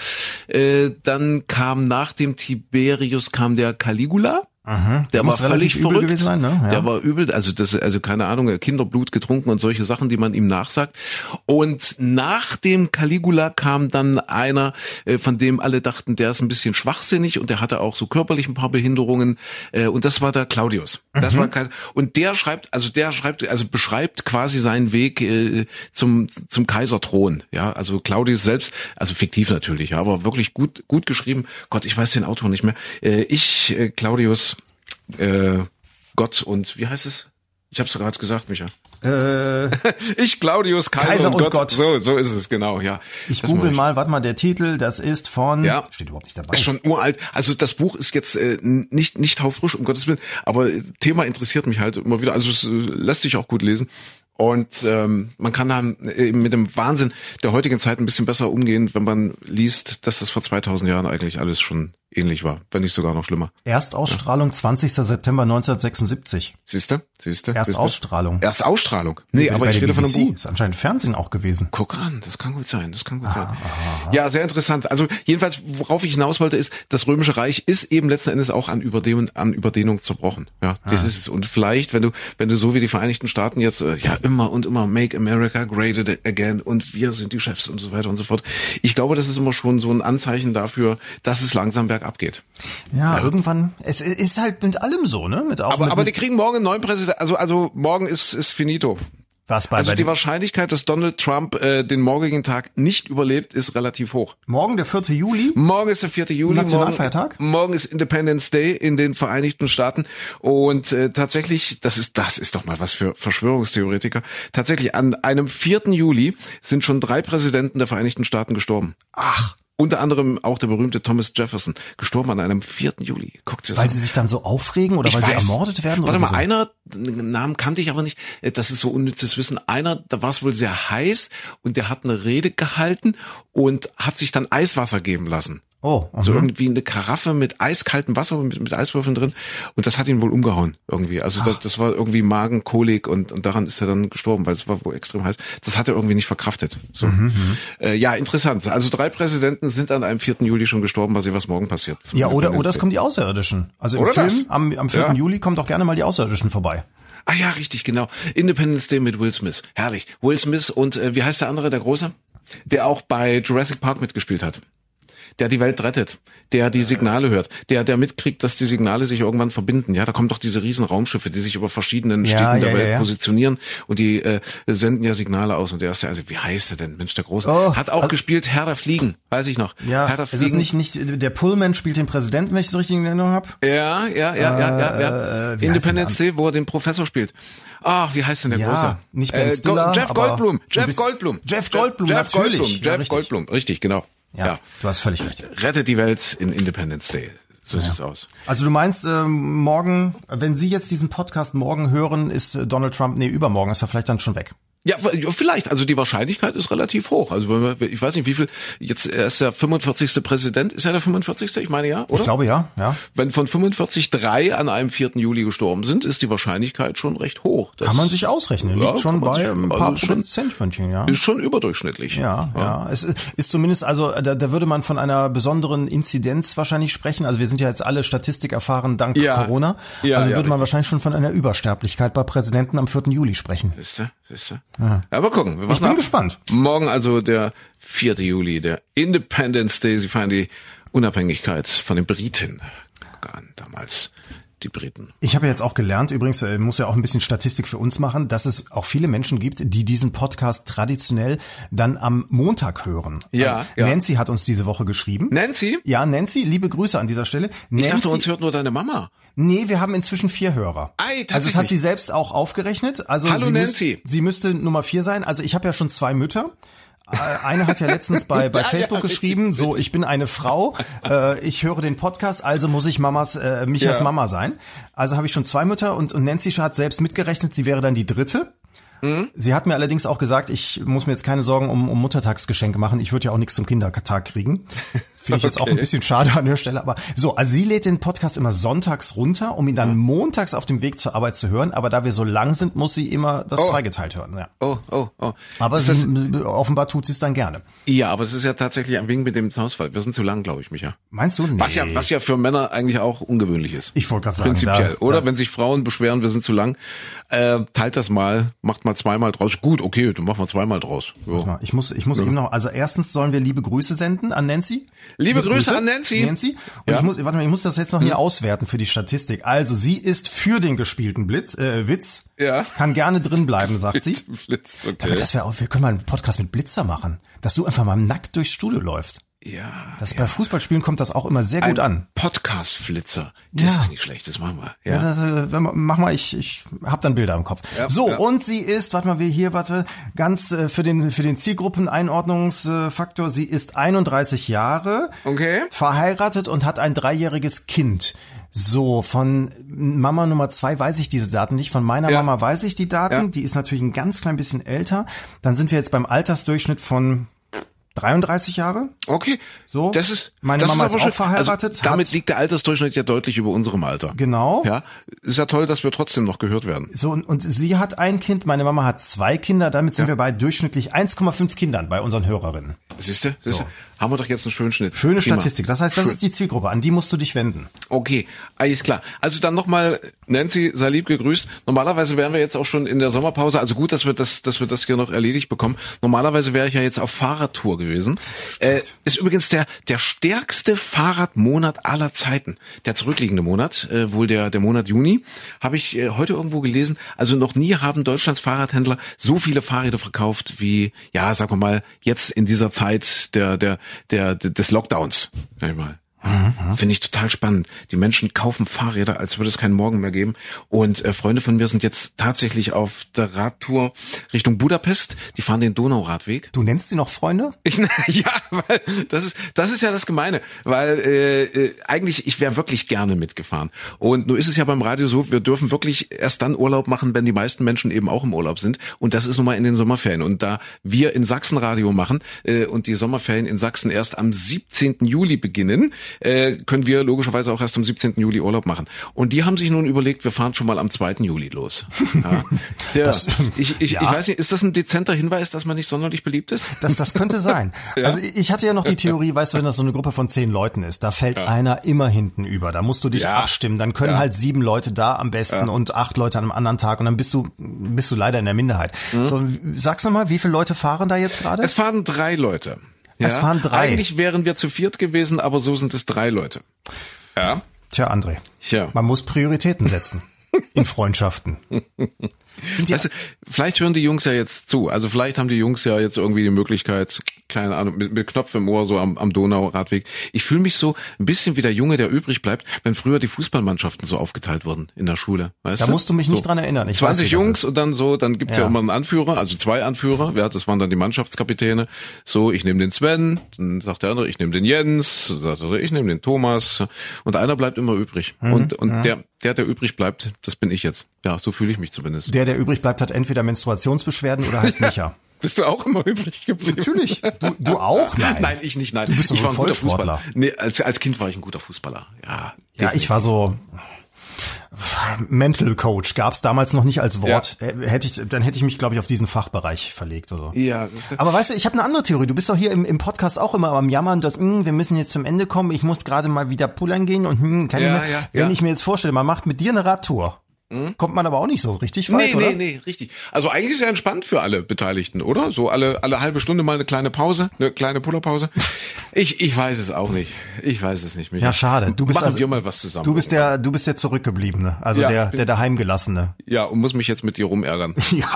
Äh, dann kam nach dem Tiberius kam der Caligula. Aha, der war völlig verrückt. gewesen sein, ne? Ja. Der war übel, also das, also keine Ahnung, Kinderblut getrunken und solche Sachen, die man ihm nachsagt. Und nach dem Caligula kam dann einer, äh, von dem alle dachten, der ist ein bisschen schwachsinnig und der hatte auch so körperlich ein paar Behinderungen. Äh, und das war der Claudius. Das mhm. war und der schreibt, also der schreibt, also beschreibt quasi seinen Weg äh, zum zum Kaiserthron. Ja, also Claudius selbst, also fiktiv natürlich, ja, aber wirklich gut gut geschrieben. Gott, ich weiß den Autor nicht mehr. Ich, Claudius äh, Gott und wie heißt es? Ich habe es gerade gesagt, Micha. Äh, ich, Claudius, Kaiser, Kaiser und, Gott. Gott. So, so ist es, genau, ja. Ich das google mal, warte mal, der Titel, das ist von, ja, steht überhaupt nicht dabei. Ist schon uralt. Also das Buch ist jetzt äh, nicht, nicht taufrisch, um Gottes Willen, aber Thema interessiert mich halt immer wieder. Also es äh, lässt sich auch gut lesen. Und ähm, man kann dann eben mit dem Wahnsinn der heutigen Zeit ein bisschen besser umgehen, wenn man liest, dass das vor 2000 Jahren eigentlich alles schon ähnlich war, wenn nicht sogar noch schlimmer. Erstausstrahlung ja. 20. September 1976. Siehste, siehste. Erstausstrahlung. Erstausstrahlung. Nee, nee aber ich rede BBC. von einem Buch. Ist anscheinend Fernsehen auch gewesen. Guck an, das kann gut sein, das kann gut ah, sein. Aha. Ja, sehr interessant. Also jedenfalls, worauf ich hinaus wollte, ist, das Römische Reich ist eben letzten Endes auch an Überdehnung, an Überdehnung zerbrochen. Ja, das ah. ist es. Und vielleicht, wenn du, wenn du so wie die Vereinigten Staaten jetzt, äh, ja, immer und immer Make America Great Again und wir sind die Chefs und so weiter und so fort. Ich glaube, das ist immer schon so ein Anzeichen dafür, dass es langsam bergab abgeht. Ja, ja, irgendwann, es ist halt mit allem so, ne? Mit auch aber, mit, aber die kriegen morgen einen neuen Präsidenten, also, also morgen ist, ist finito. Was bei, also bei die Wahrscheinlichkeit, dass Donald Trump äh, den morgigen Tag nicht überlebt, ist relativ hoch. Morgen der 4. Juli? Morgen ist der 4. Juli. Nationalfeiertag? Morgen, morgen ist Independence Day in den Vereinigten Staaten und äh, tatsächlich, das ist das ist doch mal was für Verschwörungstheoretiker. Tatsächlich an einem 4. Juli sind schon drei Präsidenten der Vereinigten Staaten gestorben. Ach. Unter anderem auch der berühmte Thomas Jefferson, gestorben an einem 4. Juli. Guckt Weil sie sich dann so aufregen oder ich weil weiß. sie ermordet werden? Warte oder mal, so? einer, Namen kannte ich aber nicht, äh, das ist so unnützes Wissen. Einer, da war es wohl sehr heiß und der hat eine Rede gehalten und hat sich dann Eiswasser geben lassen. Oh, okay. so irgendwie eine Karaffe mit eiskaltem Wasser mit, mit Eiswürfeln drin und das hat ihn wohl umgehauen irgendwie. Also das, das, war irgendwie Magenkolik und, und daran ist er dann gestorben, weil es war wohl extrem heiß. Das hat er irgendwie nicht verkraftet. So. Mhm, mhm, äh, ja, interessant. Also drei Präsidenten sind an einem 4. Juli schon gestorben, weil sie was morgen passiert. Ja, oder oder es kommen die Außerirdischen. Also im oder Film das? am, am 4. Ja. Juli kommen doch gerne mal die Außerirdischen vorbei. Ah ja, richtig, genau. Independence Day mit Will Smith. Herrlich. Will Smith und äh, wie heißt der andere, der Große? Der auch bei Jurassic Park mitgespielt hat der die Welt rettet, der die Signale hört, der der mitkriegt, dass die Signale sich irgendwann verbinden. Ja, da kommen doch diese riesen Raumschiffe, die sich über verschiedenen ja, Städten ja, der Welt ja, positionieren und die äh, senden ja Signale aus. Und der ist ja, also wie heißt er denn? Mensch, der Große. Oh, Hat auch also, gespielt Herr der Fliegen, weiß ich noch. Ja, Herr der Fliegen. Ist es nicht, nicht, der Pullman spielt den Präsidenten, wenn ich es richtig in Erinnerung habe? Ja, ja, ja, ja, ja. ja. Äh, Independence Day, wo er den Professor spielt. Ach, wie heißt denn der ja, große? Nicht Ben Stiller, äh, Jeff Goldblum. Jeff Goldblum. Jeff Goldblum, Jeff natürlich. Goldblum, Jeff Goldblum, richtig, genau. Ja, ja, du hast völlig recht. Rettet die Welt in Independence Day. So ja. sieht's aus. Also du meinst, äh, morgen, wenn Sie jetzt diesen Podcast morgen hören, ist Donald Trump, nee, übermorgen ist er vielleicht dann schon weg. Ja, vielleicht. Also die Wahrscheinlichkeit ist relativ hoch. Also ich weiß nicht, wie viel, jetzt er ist der 45. Präsident. Ist er der 45.? Ich meine ja, oder? Ich glaube ja, ja. Wenn von 45 drei an einem 4. Juli gestorben sind, ist die Wahrscheinlichkeit schon recht hoch. Das kann man sich ausrechnen. Liegt ja, schon bei sich, ein paar also Prozentpünktchen, ja. Ist schon überdurchschnittlich. Ja, ja. ja. Es ist zumindest, also da, da würde man von einer besonderen Inzidenz wahrscheinlich sprechen. Also wir sind ja jetzt alle Statistik erfahren dank ja. Corona. Ja, also würde man richtig. wahrscheinlich schon von einer Übersterblichkeit bei Präsidenten am 4. Juli sprechen. Siehste? Siehst Ja. Aber gucken. Wir ich bin ab. gespannt. Morgen also der 4. Juli, der Independence Day. Sie feiern die Unabhängigkeit von den Briten an damals die Briten. Ich habe jetzt auch gelernt, übrigens äh, muss ja auch ein bisschen Statistik für uns machen, dass es auch viele Menschen gibt, die diesen Podcast traditionell dann am Montag hören. Ja, äh, ja. Nancy hat uns diese Woche geschrieben. Nancy? Ja, Nancy, liebe Grüße an dieser Stelle. Nancy, ich dachte, uns hört nur deine Mama. Nee, wir haben inzwischen vier Hörer. Ei, also es hat sie selbst auch aufgerechnet. Also Hallo sie Nancy. Müß, sie müsste Nummer vier sein. Also ich habe ja schon zwei Mütter. Äh, eine hat ja letztens bei, bei Ja, Facebook ja, geschrieben, richtig, so, ich bin eine Frau, äh, ich höre den Podcast, also muss ich Mamas, äh, mich Ja. als Mama sein. Also habe ich schon zwei Mütter und, und Nancy hat selbst mitgerechnet, sie wäre dann die dritte. Mhm. Sie hat mir allerdings auch gesagt, ich muss mir jetzt keine Sorgen um, um Muttertagsgeschenke machen. Ich würde ja auch nichts zum Kindertag kriegen. Finde ich jetzt auch ein bisschen schade an der Stelle. Aber so, also sie lädt den Podcast immer sonntags runter, um ihn dann montags auf dem Weg zur Arbeit zu hören. Aber da wir so lang sind, muss sie immer das Oh. zweigeteilt hören. Ja. Oh, oh, oh. Aber Ist sie, das, offenbar tut sie es dann gerne. ja, aber es ist ja tatsächlich ein Wink mit dem Hausfall. Wir sind zu lang, glaube ich, Micha. Meinst du? Nee. Was ja, was ja für Männer eigentlich auch ungewöhnlich ist. Ich wollte gerade sagen, Prinzipiell, da, oder? Da, Wenn sich Frauen beschweren, wir sind zu lang, äh, teilt das mal, macht mal zweimal draus. Gut, okay, dann machen wir zweimal draus. Mal, ich muss, ich muss eben noch, also erstens sollen wir liebe Grüße senden an Nancy. Liebe Grüße an Nancy. Nancy. Und Ja. ich muss, warte mal, ich muss das jetzt noch hier auswerten für die Statistik. Also sie ist für den gespielten Blitz, äh, Witz. Ja. Kann gerne drin bleiben, sagt sie. Flitz, Aber okay. das wäre auch, wir können mal einen Podcast mit Blitzer machen. Dass du einfach mal nackt durchs Studio läufst. Ja. Das bei Fußballspielen kommt das auch immer sehr gut an. Podcast-Flitzer. Das Ja. ist nicht schlecht, das machen wir. Ja. Ja. Das, äh, man- mach mal, ich, ich hab dann Bilder im Kopf. Ja, so, ja. und sie ist, warte mal, wir hier, warte, ganz äh, für den für den Zielgruppeneinordnungsfaktor, sie ist 31 Jahre, Okay. verheiratet und hat ein dreijähriges Kind. So, von Mama Nummer zwei weiß ich diese Daten nicht. Von meiner Ja. Mama weiß ich die Daten. Ja. Die ist natürlich ein ganz klein bisschen älter. Dann sind wir jetzt beim Altersdurchschnitt von 33 Jahre. Okay. So. Das ist, Meine das Mama aber ist auch schön. verheiratet, Also, damit liegt der Altersdurchschnitt ja deutlich über unserem Alter. Genau. Ja. Ist ja toll, dass wir trotzdem noch gehört werden. So, und, und sie hat ein Kind, meine Mama hat zwei Kinder, damit sind wir bei durchschnittlich 1,5 Kindern bei unseren Hörerinnen. Siehst du? Siehst du? Haben wir doch jetzt einen schönen Schnitt. Schöne Prima. Statistik. Das heißt, das Schön. ist die Zielgruppe, an die musst du dich wenden. Okay, alles klar. Also dann nochmal, Nancy, sei lieb gegrüßt. Normalerweise wären wir jetzt auch schon in der Sommerpause. Also gut, dass wir das, dass wir das hier noch erledigt bekommen. Normalerweise wäre ich ja jetzt auf Fahrradtour gewesen. Äh, ist übrigens der, der stärkste Fahrradmonat aller Zeiten. Der zurückliegende Monat, äh, wohl der, der Monat Juni, habe ich äh, heute irgendwo gelesen. Also noch nie haben Deutschlands Fahrradhändler so viele Fahrräder verkauft wie, ja, sagen wir mal, jetzt in dieser Zeit der, der, der, des Lockdowns. Sag ich mal. Finde ich total spannend. Die Menschen kaufen Fahrräder, als würde es keinen Morgen mehr geben. Und äh, Freunde von mir sind jetzt tatsächlich auf der Radtour Richtung Budapest. Die fahren den Donauradweg. Du nennst sie noch Freunde? Ich, ja, weil das ist das ist ja das Gemeine, weil äh, äh, eigentlich ich wäre wirklich gerne mitgefahren. Und nur ist es ja beim Radio so, wir dürfen wirklich erst dann Urlaub machen, wenn die meisten Menschen eben auch im Urlaub sind. Und das ist nun mal in den Sommerferien. Und da wir in Sachsen Radio machen äh, und die Sommerferien in Sachsen erst am 17. Juli beginnen, äh, können wir logischerweise auch erst am 17. Juli Urlaub machen. Und die haben sich nun überlegt, wir fahren schon mal am 2. Juli los. Ja, ja. Das- ich, ich, ja. ich weiß nicht, ist das ein dezenter Hinweis, dass man nicht sonderlich beliebt ist? Das, das könnte sein. Also ich hatte ja noch die Theorie, weißt du, wenn das so eine Gruppe von zehn Leuten ist, da fällt einer immer hinten über. Da musst du dich Ja. abstimmen. Dann können Ja. halt sieben Leute da am besten und acht Leute an einem anderen Tag und dann bist du bist du leider in der Minderheit. So, sagst du mal, wie viele Leute fahren da jetzt gerade? Es fahren drei Leute. Es fahren drei. Eigentlich wären wir zu viert gewesen, aber so sind es drei Leute. Ja. Tja, André. Tja. Man muss Prioritäten setzen. In Freundschaften. Sind Weißt du, vielleicht hören die Jungs ja jetzt zu. Also vielleicht haben die Jungs ja jetzt irgendwie die Möglichkeit, keine Ahnung, mit, mit Knopf im Ohr so am, am Donauradweg. Ich fühle mich so ein bisschen wie der Junge, der übrig bleibt, wenn früher die Fußballmannschaften so aufgeteilt wurden in der Schule. Weißt Da du? musst du mich nicht dran erinnern. Ich 20 weiß, Jungs und dann so, dann gibt's ja. Ja. immer einen Anführer, also zwei Anführer. Ja, das waren dann die Mannschaftskapitäne. So, ich nehme den Sven, dann sagt der andere, ich nehme den Jens, sagt der, ich nehme den Thomas. Und einer bleibt immer übrig. Mhm. Und, und der, der, der übrig bleibt, das bin ich jetzt. Ja, so fühle ich mich zumindest. der, der übrig bleibt, hat entweder Menstruationsbeschwerden oder heißt Micha. Bist du auch immer übrig geblieben? Natürlich. Du, du auch? Nein. Nein, ich nicht, nein. Du bist doch ich ein war ein guter. Fußballer. Nee, als, als Kind war ich ein guter Fußballer. Ja, Ja, ich war so Mental Coach. Gab's damals noch nicht als Wort. Äh, Hätte ich, dann hätte ich mich, glaube ich, auf diesen Fachbereich verlegt oder so. Ja? Aber weißt du, ich habe eine andere Theorie. Du bist doch hier im, im Podcast auch immer am Jammern, dass "Hm, wir müssen jetzt zum Ende kommen. Ich muss gerade mal wieder pullern gehen und hm, kann Ja, nicht mehr. ja, Wenn ja. ich mir jetzt vorstelle, man macht mit dir eine Radtour, kommt man aber auch nicht so richtig weit, Nee, oder? nee, nee, richtig. Also eigentlich ist ja entspannt für alle Beteiligten, oder? So alle, alle halbe Stunde mal eine kleine Pause, eine kleine Pullerpause. Ich, ich weiß es auch nicht. Ich weiß es nicht, Micha. Ja, schade. Du bist Machen also- wir mal was zusammen. Du bist der, du bist der Zurückgebliebene, also Ja. der, der daheimgelassene. Ja, und muss mich jetzt mit dir rumärgern. Ja,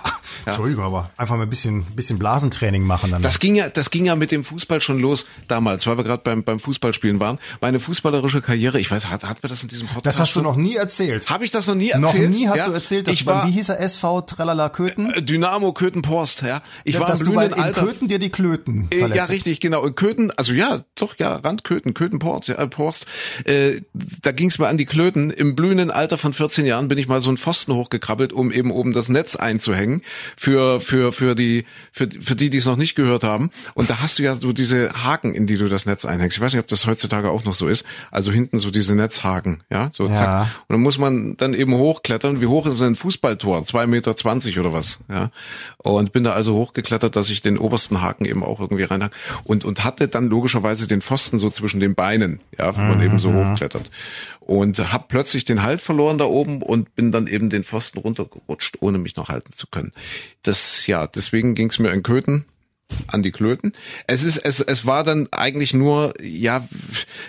Entschuldigung, aber einfach mal ein bisschen, bisschen Blasentraining machen dann. Das ging ja, das ging ja mit dem Fußball schon los damals, weil wir gerade beim, beim Fußballspielen waren. Meine fußballerische Karriere, ich weiß, hat, hat mir das in diesem Podcast Das hast du noch nie erzählt. Habe ich das noch nie erzählt? Noch nie hast ja? du erzählt, dass ich war, wie hieß er, SV Tralala Köthen? Äh, Dynamo Köthen-Porst, ja. Ich ja, war dass im du bei, in Alter. Köthen dir die Klöten äh, verletzt Ja, richtig, genau. In Köthen, also ja, doch, ja, Randköthen, Köthen-Porst, ja, Porst. Äh, da ging es mir an die Klöten. Im blühenden Alter von 14 Jahren bin ich mal so einen Pfosten hochgekrabbelt, um eben oben das Netz einzuhängen für für für die für, für die, die es noch nicht gehört haben. Und da hast du ja so diese Haken, in die du das Netz einhängst. Ich weiß nicht, ob das heutzutage auch noch so ist. Also hinten so diese Netzhaken, ja, so ja. zack. Und dann muss man dann eben hochklettern. Wie hoch ist ein Fußballtor? Zwei Meter zwanzig oder was, ja. Und bin da also hochgeklettert, dass ich den obersten Haken eben auch irgendwie reinhang und und hatte dann logischerweise den Pfosten so zwischen den Beinen, ja, wenn man mhm. eben so mhm. hochklettert und habe plötzlich den Halt verloren da oben und bin dann eben den Pfosten runtergerutscht, ohne mich noch halten zu können. Das ja, deswegen ging es mir in Köthen an die Klöten. Es ist, es, es war dann eigentlich nur, ja,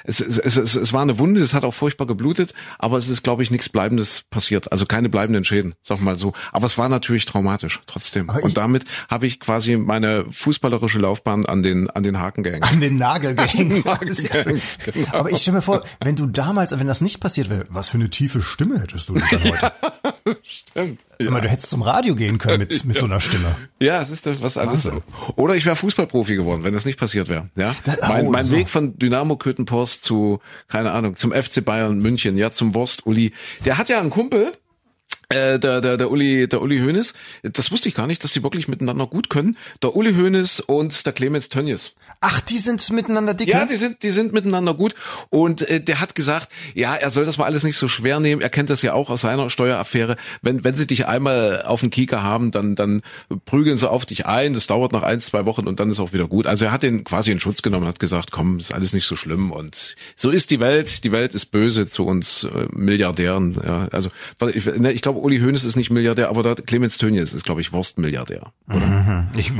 es, es, es, es war eine Wunde, es hat auch furchtbar geblutet, aber es ist, glaube ich, nichts Bleibendes passiert. Also keine bleibenden Schäden, sag mal so. Aber es war natürlich traumatisch, trotzdem. Und damit habe ich quasi meine fußballerische Laufbahn an den, an den Haken gehängt. An den Nagel gehängt. Nagel gehängt genau. Aber ich stelle mir vor, wenn du damals, wenn das nicht passiert wäre, was für eine tiefe Stimme hättest du dann heute? Stimmt. Ja. Mal, du hättest zum Radio gehen können mit, mit so einer Stimme. Ja, es ist das was alles. Oder ich wäre Fußballprofi geworden, wenn das nicht passiert wäre. Ja, das, oh, mein, mein so. Weg von Dynamo Köthenpost zu keine Ahnung zum FC Bayern München, ja zum Wurst Uli. Der hat ja einen Kumpel, äh, der, der, der Uli, der Uli Hoeneß, das wusste ich gar nicht, dass die wirklich miteinander gut können. Der Uli Hoeneß und der Clemens Tönnies. Ach, die sind miteinander dick. Ja, die sind, die sind miteinander gut. Und äh, der hat gesagt, ja, er soll das mal alles nicht so schwer nehmen. Er kennt das ja auch aus seiner Steueraffäre. Wenn, wenn sie dich einmal auf den Kieker haben, dann, dann prügeln sie auf dich ein. Das dauert noch ein, zwei Wochen und dann ist auch wieder gut. Also er hat den quasi in Schutz genommen, hat gesagt, komm, ist alles nicht so schlimm. Und so ist die Welt. Die Welt ist böse zu uns äh, Milliardären. Ja, also ich, ne, ich glaube, Uli Hoeneß ist nicht Milliardär, aber der Clemens Tönnies ist, glaube ich, Wurstmilliardär. Mhm. Ich,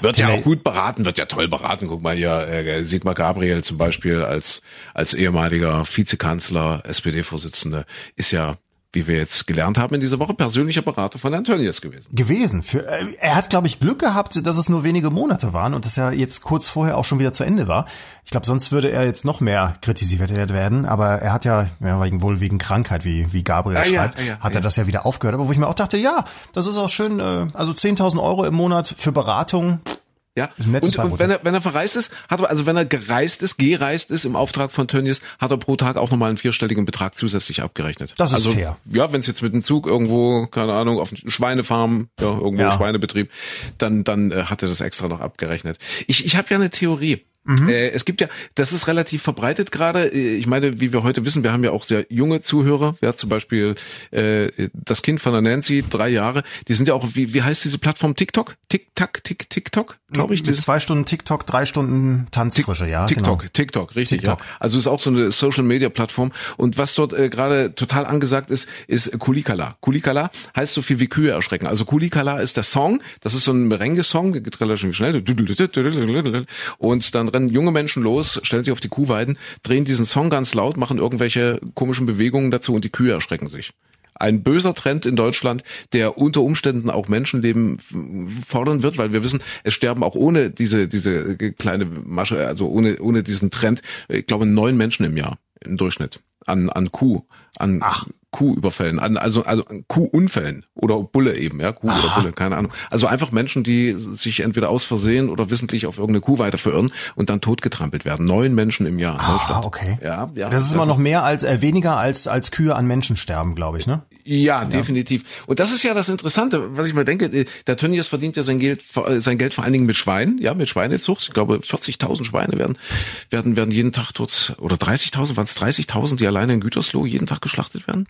wird ja auch gut beraten, wird ja toll beraten guck mal hier, äh, Sigmar Gabriel zum Beispiel als, als ehemaliger Vizekanzler, SPD-Vorsitzende, ist ja wie wir jetzt gelernt haben in dieser Woche, persönlicher Berater von Antonius gewesen. Gewesen. Für, äh, er hat, glaube ich, Glück gehabt, dass es nur wenige Monate waren und dass er jetzt kurz vorher auch schon wieder zu Ende war. Ich glaube, sonst würde er jetzt noch mehr kritisiert werden. Aber er hat ja, ja wegen, wohl wegen Krankheit, wie, wie Gabriel ah, schreibt, ja, ja, hat er das ja wieder aufgehört. Aber wo ich mir auch dachte, ja, das ist auch schön, äh, also 10.000 Euro im Monat für Beratung. Ja, und, und wenn er wenn er verreist ist, hat er also wenn er gereist ist, gereist ist im Auftrag von Tönnies, hat er pro Tag auch nochmal einen vierstelligen Betrag zusätzlich abgerechnet. Das ist also, fair. Ja, wenn es jetzt mit dem Zug irgendwo, keine Ahnung, auf Schweinefarm, ja, irgendwo ja. Schweinebetrieb, dann dann äh, hat er das extra noch abgerechnet. Ich ich habe ja eine Theorie. Mhm. Äh, es gibt ja, das ist relativ verbreitet gerade. Äh, ich meine, wie wir heute wissen, wir haben ja auch sehr junge Zuhörer. Ja, zum Beispiel äh, das Kind von der Nancy, drei Jahre. Die sind ja auch, wie, wie heißt diese Plattform? TikTok? TikTok, Tik, TikTok, glaube ich. Mit zwei Stunden TikTok, drei Stunden Tanzfrische, ja. TikTok, genau. TikTok, richtig. TikTok. Ja. Also ist auch so eine Social Media Plattform. Und was dort äh, gerade total angesagt ist, ist Kulikala. Kulikala heißt so viel wie Kühe erschrecken. Also Kulikala ist der Song. Das ist so ein Merengue-Song, der geht relativ schnell. Und dann rennen junge Menschen los, stellen sich auf die Kuhweiden, drehen diesen Song ganz laut, machen irgendwelche komischen Bewegungen dazu und die Kühe erschrecken sich. Ein böser Trend in Deutschland, der unter Umständen auch Menschenleben fordern wird, weil wir wissen, es sterben auch ohne diese, diese kleine Masche, also ohne, ohne diesen Trend, ich glaube, neun Menschen im Jahr im Durchschnitt an, an Kuh, an Ach. Kuhüberfällen, also also Kuhunfällen oder Bulle eben, ja, Kuh Aha. oder Bulle, keine Ahnung. Also einfach Menschen, die sich entweder aus Versehen oder wissentlich auf irgendeine Kuh weiter verirren und dann totgetrampelt werden. Neun Menschen im Jahr. Ah, okay. Ja, ja. Das ist immer noch mehr als äh, weniger als als Kühe an Menschen sterben, glaube ich, ne? Ja, definitiv. Und das ist ja das Interessante, was ich mir denke, äh, der Tönnies verdient ja sein Geld, äh, sein Geld vor allen Dingen mit Schweinen, ja, mit Schweinezucht. Ich glaube, 40.000 Schweine werden, werden, werden jeden Tag dort, oder 30.000, waren es 30.000, die alleine in Gütersloh jeden Tag geschlachtet werden?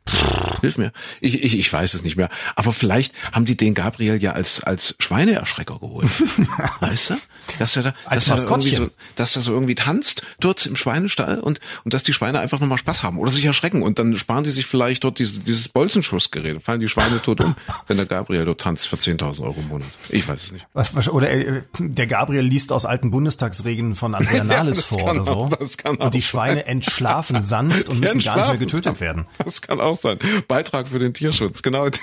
Hilf mir. Ich, ich, ich weiß es nicht mehr. Aber vielleicht haben die den Gabriel ja als, als Schweineerschrecker geholt. weißt du? Dass er da, dass er so, dass er so irgendwie tanzt dort im Schweinestall und, und dass die Schweine einfach nochmal Spaß haben oder sich erschrecken und dann sparen die sich vielleicht dort dieses, dieses Bolzenschussgerät, fallen die Schweine tot um, wenn der Gabriel dort tanzt für 10.000 Euro im Monat. Ich weiß es nicht. Was, oder äh, der Gabriel liest aus alten Bundestagsregeln von Andrea Nahles ja, vor oder so. Auch, das kann und die Schweine entschlafen sanft und müssen gar nicht mehr getötet werden. werden. Das kann auch sein. Beitrag für den Tierschutz, genau. Und,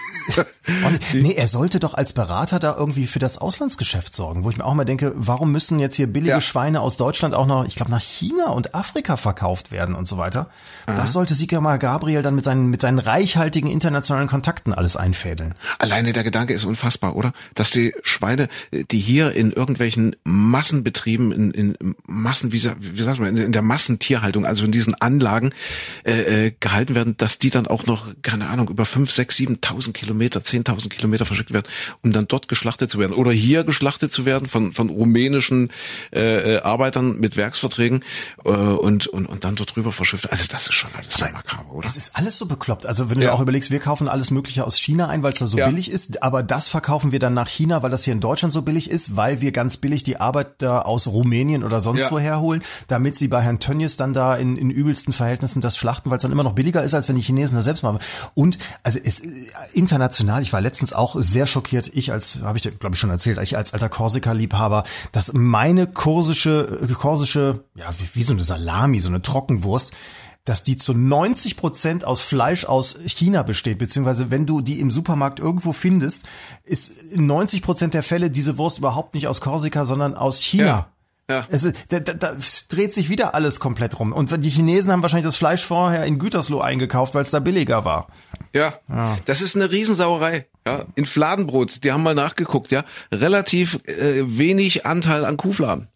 nee, er sollte doch als Berater da irgendwie für das Auslandsgeschäft sorgen, wo ich mir auch mal denke, warum müssen jetzt hier billige ja. Schweine aus Deutschland auch noch, ich glaube, nach China und Afrika verkauft werden und so weiter. Aha. Das sollte Sigmar Gabriel dann mit seinen, mit seinen reichhaltigen internationalen Kontakten alles einfädeln. Alleine der Gedanke ist unfassbar, oder? Dass die Schweine, die hier in irgendwelchen Massenbetrieben, in, in Massen, wie, wie sagt man, in der Massentierhaltung, also in diesen Anlagen äh, äh, gehalten werden, dass die dann auch noch, keine Ahnung, über fünf, sechs, siebentausend Kilometer, zehntausend Kilometer verschickt werden, um dann dort geschlachtet zu werden oder hier geschlachtet zu werden von von rumänischen äh, äh Arbeitern mit Werksverträgen äh, und, und und dann dort drüber verschifft. Also das ist schon alles sehr makaber, oder? Es ist alles so bekloppt. Also wenn du ja. auch überlegst, wir kaufen alles Mögliche aus China ein, weil es da so ja. billig ist, aber das verkaufen wir dann nach China, weil das hier in Deutschland so billig ist, weil wir ganz billig die Arbeiter aus Rumänien oder sonst ja. woher holen, damit sie bei Herrn Tönnies dann da in, in übelsten Verhältnissen das schlachten, weil es dann immer noch billiger ist, als wenn die Chinesen das selbst machen. Und also es international, ich war letztens auch sehr schockiert, ich als, habe ich glaube ich schon erzählt, ich als alter Korsika-Liebhaber, dass meine korsische, korsische, ja, wie, wie so eine Salami, so eine Trockenwurst, dass die zu 90 Prozent aus Fleisch aus China besteht, beziehungsweise wenn du die im Supermarkt irgendwo findest, ist in 90 Prozent der Fälle diese Wurst überhaupt nicht aus Korsika, sondern aus China. Ja. Ja. Es ist, da, da, da dreht sich wieder alles komplett rum. Und die Chinesen haben wahrscheinlich das Fleisch vorher in Gütersloh eingekauft, weil es da billiger war. Ja, ja, das ist eine Riesensauerei. Ja, in Fladenbrot, die haben mal nachgeguckt, ja, relativ äh, wenig Anteil an Kuhfladen.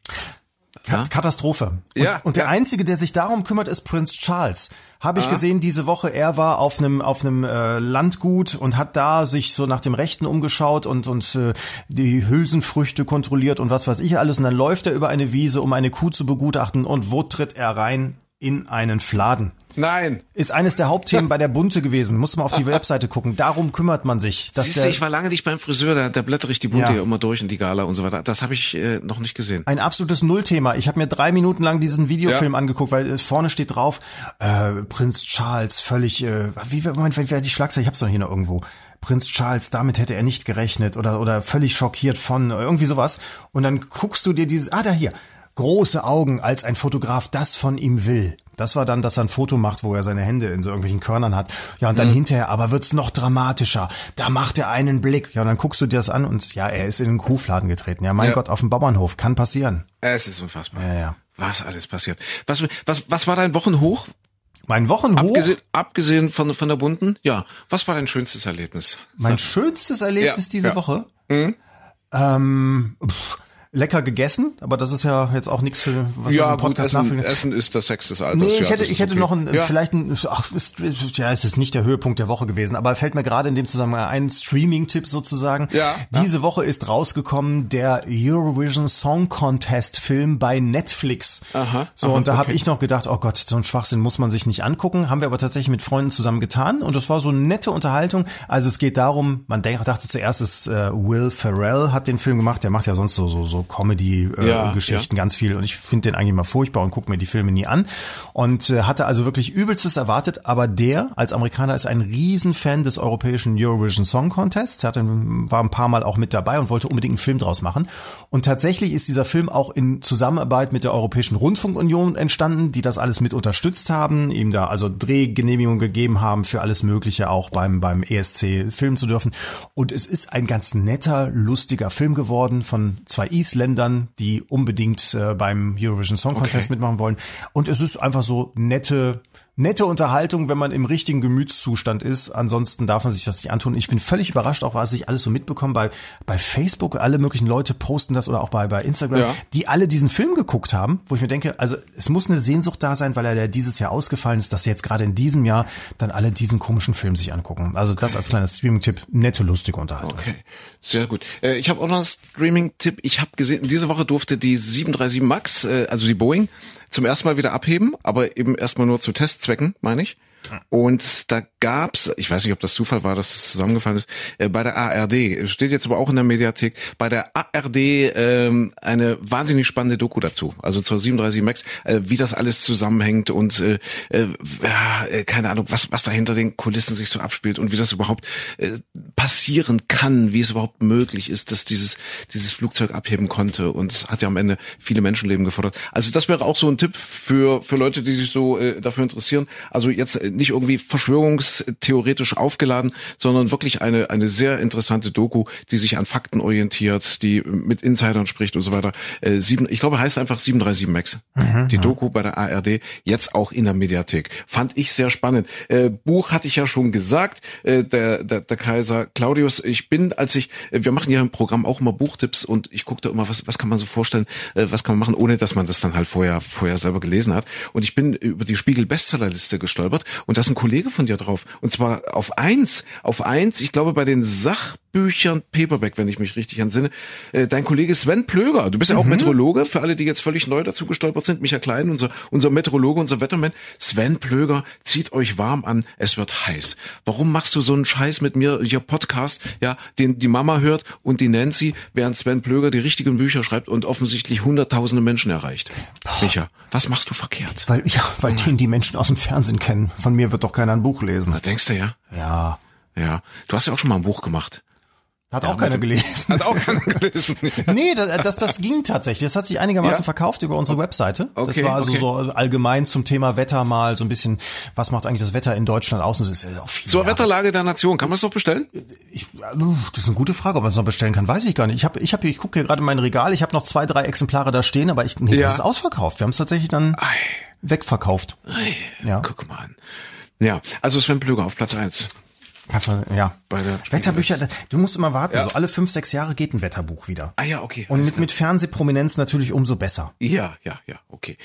Katastrophe. Und, ja, und der ja. einzige, der sich darum kümmert, ist Prinz Charles. Habe ich ah. gesehen diese Woche. Er war auf einem auf einem äh, Landgut und hat da sich so nach dem Rechten umgeschaut und und äh, die Hülsenfrüchte kontrolliert und was weiß ich alles. Und dann läuft er über eine Wiese, um eine Kuh zu begutachten. Und wo tritt er rein? In einen Fladen. Nein. Ist eines der Hauptthemen bei der Bunte gewesen. Muss man auf die Webseite gucken. Darum kümmert man sich. Dass Siehst du, ich war lange nicht beim Friseur, da, da blättere ich die Bunte ja. hier immer durch in die Gala und so weiter. Das habe ich äh, noch nicht gesehen. Ein absolutes Nullthema. Ich habe mir drei Minuten lang diesen Videofilm ja. angeguckt, weil äh, vorne steht drauf, äh, Prinz Charles völlig, äh, wie, Moment, wer die Schlagzeile, ich hab's doch hier noch irgendwo. Prinz Charles, damit hätte er nicht gerechnet oder, oder völlig schockiert von, irgendwie sowas. Und dann guckst du dir dieses, ah, da hier, große Augen, als ein Fotograf das von ihm will. Das war dann, dass er ein Foto macht, wo er seine Hände in so irgendwelchen Körnern hat. Ja, und dann mhm. hinterher, aber wird's noch dramatischer. Da macht er einen Blick. Ja, und dann guckst du dir das an und ja, er ist in den Kuhfladen getreten. Ja, mein ja. Gott, auf dem Bauernhof. Kann passieren. Es ist unfassbar. Ja, ja. Was alles passiert. Was, was, was war dein Wochenhoch? Mein Wochenhoch? Abgesehen, abgesehen von, von der bunten? Ja. Was war dein schönstes Erlebnis? Mein schönstes Erlebnis ja. diese ja. Woche? Mhm. Ähm, pff, lecker gegessen, aber das ist ja jetzt auch nichts für was ja, wir Podcast gut, Essen, Essen ist das Sex des Alters. Nee, ich hätte, ich hätte okay. noch ein, ja. vielleicht ein, ach, ist, ja, es ist nicht der Höhepunkt der Woche gewesen, aber fällt mir gerade in dem Zusammenhang ein Streaming-Tipp sozusagen. Ja. Diese ja. Woche ist rausgekommen der Eurovision Song Contest Film bei Netflix. Aha. So, aha, und da okay. habe ich noch gedacht, oh Gott, so ein Schwachsinn muss man sich nicht angucken. Haben wir aber tatsächlich mit Freunden zusammen getan und das war so eine nette Unterhaltung. Also es geht darum, man dachte zuerst, es äh, Will Ferrell hat den Film gemacht, der macht ja sonst so, so, so Comedy-Geschichten äh, ja, ganz viel. Und ich finde den eigentlich mal furchtbar und gucke mir die Filme nie an. Und äh, hatte also wirklich übelstes erwartet, aber der als Amerikaner ist ein Riesenfan des europäischen Eurovision Song Contests, er hatte, war ein paar Mal auch mit dabei und wollte unbedingt einen Film draus machen. Und tatsächlich ist dieser Film auch in Zusammenarbeit mit der Europäischen Rundfunkunion entstanden, die das alles mit unterstützt haben, ihm da also Drehgenehmigungen gegeben haben für alles Mögliche auch beim beim ESC filmen zu dürfen. Und es ist ein ganz netter, lustiger Film geworden von zwei Isländern Ländern, die unbedingt äh, beim Eurovision Song Contest okay. mitmachen wollen. Und es ist einfach so nette, nette Unterhaltung, wenn man im richtigen Gemütszustand ist. Ansonsten darf man sich das nicht antun. Ich bin völlig überrascht, auch was ich alles so mitbekomme bei, bei Facebook. Alle möglichen Leute posten das oder auch bei, bei Instagram, ja. die alle diesen Film geguckt haben, wo ich mir denke, also es muss eine Sehnsucht da sein, weil er ja dieses Jahr ausgefallen ist, dass sie jetzt gerade in diesem Jahr dann alle diesen komischen Film sich angucken. Also okay. das als kleiner Streaming-Tipp, nette, lustige Unterhaltung. Okay, sehr gut. Äh, ich habe auch noch einen Streaming-Tipp. Ich habe gesehen, diese Woche durfte die 737 MAX, äh, also die Boeing, zum ersten Mal wieder abheben, aber eben erstmal nur zu Testzwecken, meine ich. Und da gab's, ich weiß nicht, ob das Zufall war, dass es zusammengefallen ist, äh, bei der ARD, steht jetzt aber auch in der Mediathek, bei der ARD ähm, eine wahnsinnig spannende Doku dazu, also zur 37 Max, äh, wie das alles zusammenhängt und äh, äh, äh, keine Ahnung, was, was da hinter den Kulissen sich so abspielt und wie das überhaupt äh, passieren kann, wie es überhaupt möglich ist, dass dieses, dieses Flugzeug abheben konnte und hat ja am Ende viele Menschenleben gefordert. Also das wäre auch so ein Tipp für, für Leute, die sich so äh, dafür interessieren. Also jetzt äh, nicht irgendwie verschwörungstheoretisch aufgeladen, sondern wirklich eine, eine sehr interessante Doku, die sich an Fakten orientiert, die mit Insidern spricht und so weiter. Äh, sieben, ich glaube, heißt einfach 737 Max. Mhm, die Doku bei der ARD, jetzt auch in der Mediathek. Fand ich sehr spannend. Äh, Buch hatte ich ja schon gesagt, äh, der, der, der Kaiser Claudius. Ich bin, als ich, äh, wir machen ja im Programm auch immer Buchtipps und ich gucke da immer, was, was kann man so vorstellen, äh, was kann man machen, ohne dass man das dann halt vorher, vorher selber gelesen hat. Und ich bin über die Spiegel Bestsellerliste gestolpert und da ist ein Kollege von dir drauf. Und zwar auf eins, auf eins, ich glaube bei den Sachbüchern Paperback, wenn ich mich richtig entsinne. Äh, dein Kollege Sven Plöger, du bist ja auch mhm. Meteorologe, für alle, die jetzt völlig neu dazu gestolpert sind, Michael Klein, unser, unser Meteorologe, unser Wetterman. Sven Plöger, zieht euch warm an, es wird heiß. Warum machst du so einen Scheiß mit mir, hier Podcast, ja, den die Mama hört und die Nancy, während Sven Plöger die richtigen Bücher schreibt und offensichtlich hunderttausende Menschen erreicht? Micha, was machst du verkehrt? Weil, ja, weil den die Menschen aus dem Fernsehen kennen. Von mir wird doch keiner ein Buch lesen. Na, denkst du ja? Ja. Ja. Du hast ja auch schon mal ein Buch gemacht. Hat auch keiner gelesen. Hat auch keiner gelesen. nee, das, das, das ging tatsächlich. Das hat sich einigermaßen ja? verkauft über unsere Webseite. Okay, das war also okay. so allgemein zum Thema Wetter mal so ein bisschen, was macht eigentlich das Wetter in Deutschland aus? Und das ist auch viel Zur Jahre. Wetterlage der Nation, kann man das noch bestellen? Ich, das ist eine gute Frage, ob man es noch bestellen kann, weiß ich gar nicht. Ich habe, ich, hab, ich gucke hier gerade in mein Regal, ich habe noch zwei, drei Exemplare da stehen, aber ich, nee, ja. das ist ausverkauft. Wir haben es tatsächlich dann Ei. wegverkauft. Ei. Ja. Guck mal an. Ja, also Sven Plöger auf Platz eins. Kannst du, ja. Bei der Wetterbücher, du musst immer warten, ja. so alle fünf, sechs Jahre geht ein Wetterbuch wieder. Ah ja, okay. Und mit, mit Fernsehprominenz natürlich umso besser. Ja, ja, ja, okay.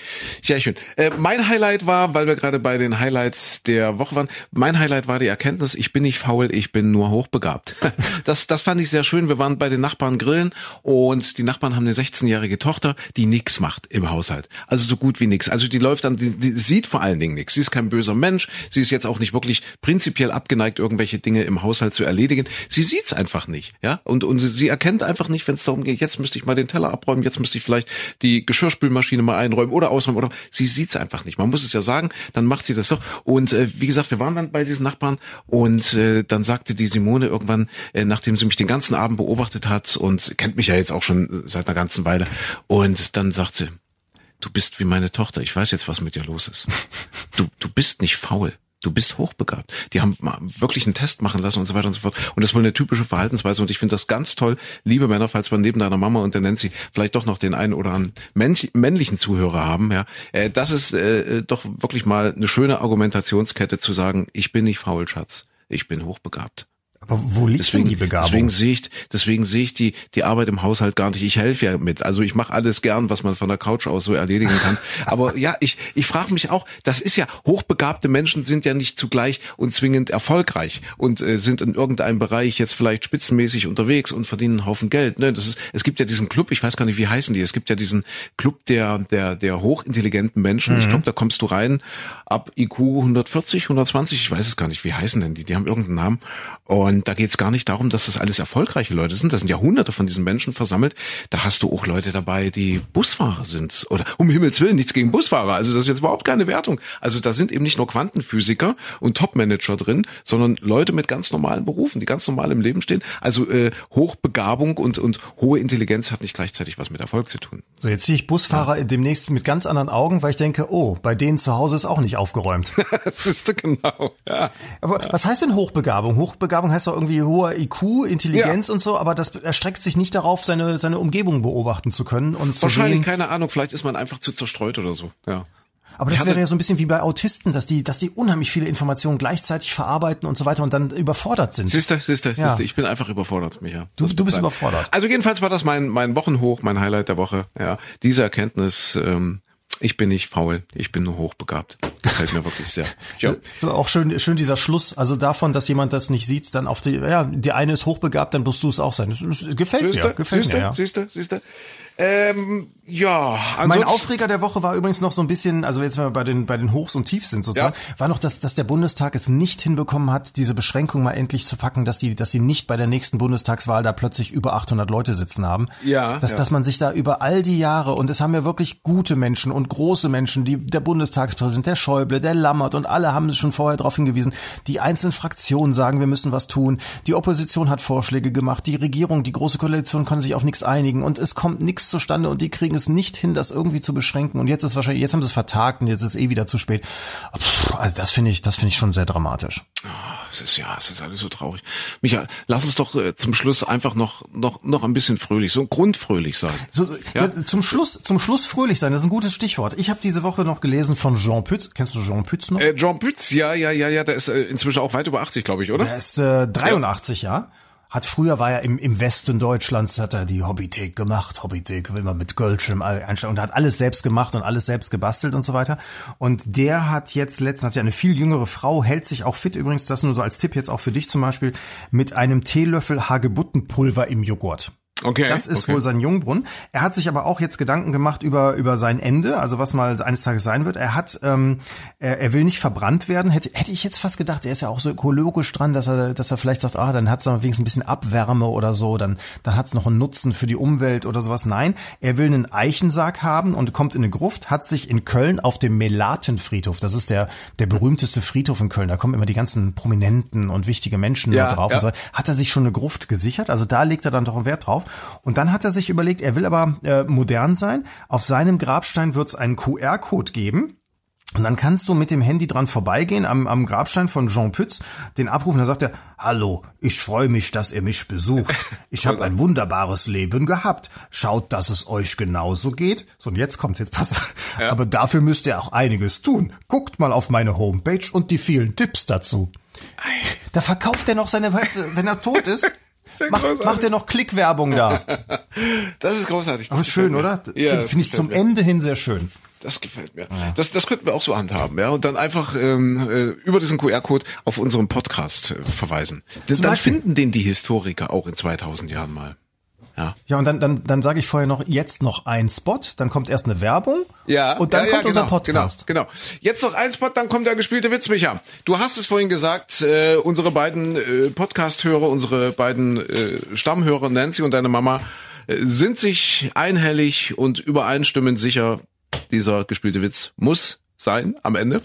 Sehr schön. Äh, mein Highlight war, weil wir gerade bei den Highlights der Woche waren, mein Highlight war die Erkenntnis, ich bin nicht faul, ich bin nur hochbegabt. das, das fand ich sehr schön. Wir waren bei den Nachbarn grillen und die Nachbarn haben eine 16-jährige Tochter, die nix macht im Haushalt. Also so gut wie nix. Also die läuft dann, die, die sieht vor allen Dingen nix. Sie ist kein böser Mensch. Sie ist jetzt auch nicht wirklich prinzipiell abgeneigt, irgendwelche irgendwelche Dinge im Haushalt zu erledigen. Sie sieht's einfach nicht, ja, und und sie, sie erkennt einfach nicht, wenn es darum geht, jetzt müsste ich mal den Teller abräumen, jetzt müsste ich vielleicht die Geschirrspülmaschine mal einräumen oder ausräumen oder sie sieht's einfach nicht. Man muss es ja sagen, dann macht sie das doch. Und äh, wie gesagt, wir waren dann bei diesen Nachbarn und äh, dann sagte die Simone irgendwann, äh, nachdem sie mich den ganzen Abend beobachtet hat und kennt mich ja jetzt auch schon seit einer ganzen Weile, und dann sagt sie, du bist wie meine Tochter, ich weiß jetzt, was mit dir los ist. Du, du bist nicht faul. Du bist hochbegabt. Die haben wirklich einen Test machen lassen und so weiter und so fort. Und das ist wohl eine typische Verhaltensweise. Und ich finde das ganz toll, liebe Männer, falls wir neben deiner Mama und der Nancy vielleicht doch noch den einen oder anderen männlichen Zuhörer haben, ja, äh, das ist äh, doch wirklich mal eine schöne Argumentationskette zu sagen, ich bin nicht faul, Schatz. Ich bin hochbegabt. Aber wo liegt deswegen, denn die Begabung? Deswegen sehe ich, deswegen sehe ich die, die Arbeit im Haushalt gar nicht. Ich helfe ja mit. Also ich mache alles gern, was man von der Couch aus so erledigen kann. Aber ja, ich, ich frage mich auch, das ist ja, hochbegabte Menschen sind ja nicht zugleich und zwingend erfolgreich und äh, sind in irgendeinem Bereich jetzt vielleicht spitzenmäßig unterwegs und verdienen einen Haufen Geld. Ne? Das ist, es gibt ja diesen Club, ich weiß gar nicht, wie heißen die. Es gibt ja diesen Club der, der, der hochintelligenten Menschen. Mhm. Ich glaube, da kommst du rein ab IQ 140, 120, ich weiß es gar nicht, wie heißen denn die? Die haben irgendeinen Namen. Und da geht es gar nicht darum, dass das alles erfolgreiche Leute sind. Da sind ja hunderte von diesen Menschen versammelt. Da hast du auch Leute dabei, die Busfahrer sind. Oder um Himmels Willen, nichts gegen Busfahrer. Also das ist jetzt überhaupt keine Wertung. Also da sind eben nicht nur Quantenphysiker und Topmanager drin, sondern Leute mit ganz normalen Berufen, die ganz normal im Leben stehen. Also äh, Hochbegabung und, und hohe Intelligenz hat nicht gleichzeitig was mit Erfolg zu tun. So, jetzt sehe ich Busfahrer ja. demnächst mit ganz anderen Augen, weil ich denke, oh, bei denen zu Hause ist auch nicht aufgeräumt. das ist genau, ja. Aber ja. was heißt denn Hochbegabung? Hochbegabung heißt doch irgendwie hoher IQ, Intelligenz ja. und so, aber das erstreckt sich nicht darauf, seine, seine Umgebung beobachten zu können und zu Wahrscheinlich, sehen, keine Ahnung, vielleicht ist man einfach zu zerstreut oder so, ja. Aber das wäre ja so ein bisschen wie bei Autisten, dass die, dass die unheimlich viele Informationen gleichzeitig verarbeiten und so weiter und dann überfordert sind. Siehste, siehste, ja. siehste, ich bin einfach überfordert, Micha. Du, du bist sein. überfordert. Also jedenfalls war das mein, mein Wochenhoch, mein Highlight der Woche, ja. Diese Erkenntnis, ähm, ich bin nicht faul, ich bin nur hochbegabt. Gefällt mir wirklich sehr. Ja. So, auch schön, schön dieser Schluss. Also davon, dass jemand das nicht sieht, dann auf die, ja, die eine ist hochbegabt, dann musst du es auch sein. Das, das gefällt siehste, mir, gefällt siehste, mir. Ja. Siehste, siehste. Ähm, ja, mein Aufreger der Woche war übrigens noch so ein bisschen, also jetzt wenn wir bei den bei den Hochs und Tiefs sind sozusagen, ja. war noch, dass dass der Bundestag es nicht hinbekommen hat, diese Beschränkung mal endlich zu packen, dass die dass die nicht bei der nächsten Bundestagswahl da plötzlich über 800 Leute sitzen haben. Ja. Dass ja. dass man sich da über all die Jahre und es haben ja wirklich gute Menschen und große Menschen, die der Bundestagspräsident, der Schäuble, der Lammert und alle haben schon vorher darauf hingewiesen. Die einzelnen Fraktionen sagen, wir müssen was tun. Die Opposition hat Vorschläge gemacht. Die Regierung, die große Koalition kann sich auf nichts einigen und es kommt nichts zustande und die kriegen es nicht hin, das irgendwie zu beschränken. Und jetzt ist wahrscheinlich, jetzt haben sie es vertagt und jetzt ist es eh wieder zu spät. Puh, also das finde ich, das finde ich schon sehr dramatisch. Oh, es ist ja, es ist alles so traurig. Micha, lass uns doch äh, zum Schluss einfach noch noch noch ein bisschen fröhlich, so grundfröhlich sein. So, ja? Ja, zum Schluss zum Schluss fröhlich sein, das ist ein gutes Stichwort. Ich habe diese Woche noch gelesen von Jean Pütz. Kennst du Jean Pütz noch? Äh, Jean Pütz, ja, ja, ja, ja, der ist äh, inzwischen auch weit über 80, glaube ich, oder? Der ist äh, 83, ja. ja hat früher war er im, im Westen Deutschlands, hat er die Hobbythek gemacht, Hobbythek, man mit Goldschirm einstellen und hat alles selbst gemacht und alles selbst gebastelt und so weiter. Und der hat jetzt letztens, hat ja eine viel jüngere Frau, hält sich auch fit übrigens, das nur so als Tipp jetzt auch für dich zum Beispiel, mit einem Teelöffel Hagebuttenpulver im Joghurt. Okay. Das ist okay. wohl sein Jungbrunnen. Er hat sich aber auch jetzt Gedanken gemacht über über sein Ende, also was mal eines Tages sein wird. Er hat, ähm, er, er will nicht verbrannt werden. Hätte, hätte ich jetzt fast gedacht. Er ist ja auch so ökologisch dran, dass er, dass er vielleicht sagt, ah, dann hat es wenigstens ein bisschen Abwärme oder so, dann dann hat es noch einen Nutzen für die Umwelt oder sowas. Nein, er will einen Eichensarg haben und kommt in eine Gruft. Hat sich in Köln auf dem Melatenfriedhof, das ist der der berühmteste Friedhof in Köln. Da kommen immer die ganzen Prominenten und wichtige Menschen ja, drauf. Ja. Und so. Hat er sich schon eine Gruft gesichert? Also da legt er dann doch einen Wert drauf. Und dann hat er sich überlegt, er will aber äh, modern sein. Auf seinem Grabstein wird es einen QR-Code geben. Und dann kannst du mit dem Handy dran vorbeigehen am, am Grabstein von Jean Pütz, den abrufen. Da sagt er, hallo, ich freue mich, dass ihr mich besucht. Ich habe ein wunderbares Leben gehabt. Schaut, dass es euch genauso geht. So, und jetzt kommt's, jetzt passt. Ja. Aber dafür müsst ihr auch einiges tun. Guckt mal auf meine Homepage und die vielen Tipps dazu. Da verkauft er noch seine, wenn er tot ist, Macht, macht er noch Klickwerbung da? Das ist großartig. Das Aber schön, oder? Ja, Finde find ich zum mir. Ende hin sehr schön. Das gefällt mir. Ja. Das, das könnten wir auch so handhaben, ja. Und dann einfach ähm, äh, über diesen QR-Code auf unserem Podcast äh, verweisen. Zum dann Beispiel? finden den die Historiker auch in 2000 Jahren mal. Ja. Ja, und dann, dann, dann sage ich vorher noch, jetzt noch ein Spot, dann kommt erst eine Werbung. Ja. Und dann ja, kommt ja, genau, unser Podcast. Genau, genau. Jetzt noch ein Spot, dann kommt der gespielte Witz, Micha. Du hast es vorhin gesagt, äh, unsere beiden äh, Podcast-Hörer, unsere beiden äh, Stammhörer, Nancy und deine Mama, äh, sind sich einhellig und übereinstimmend sicher, dieser gespielte Witz muss sein am Ende.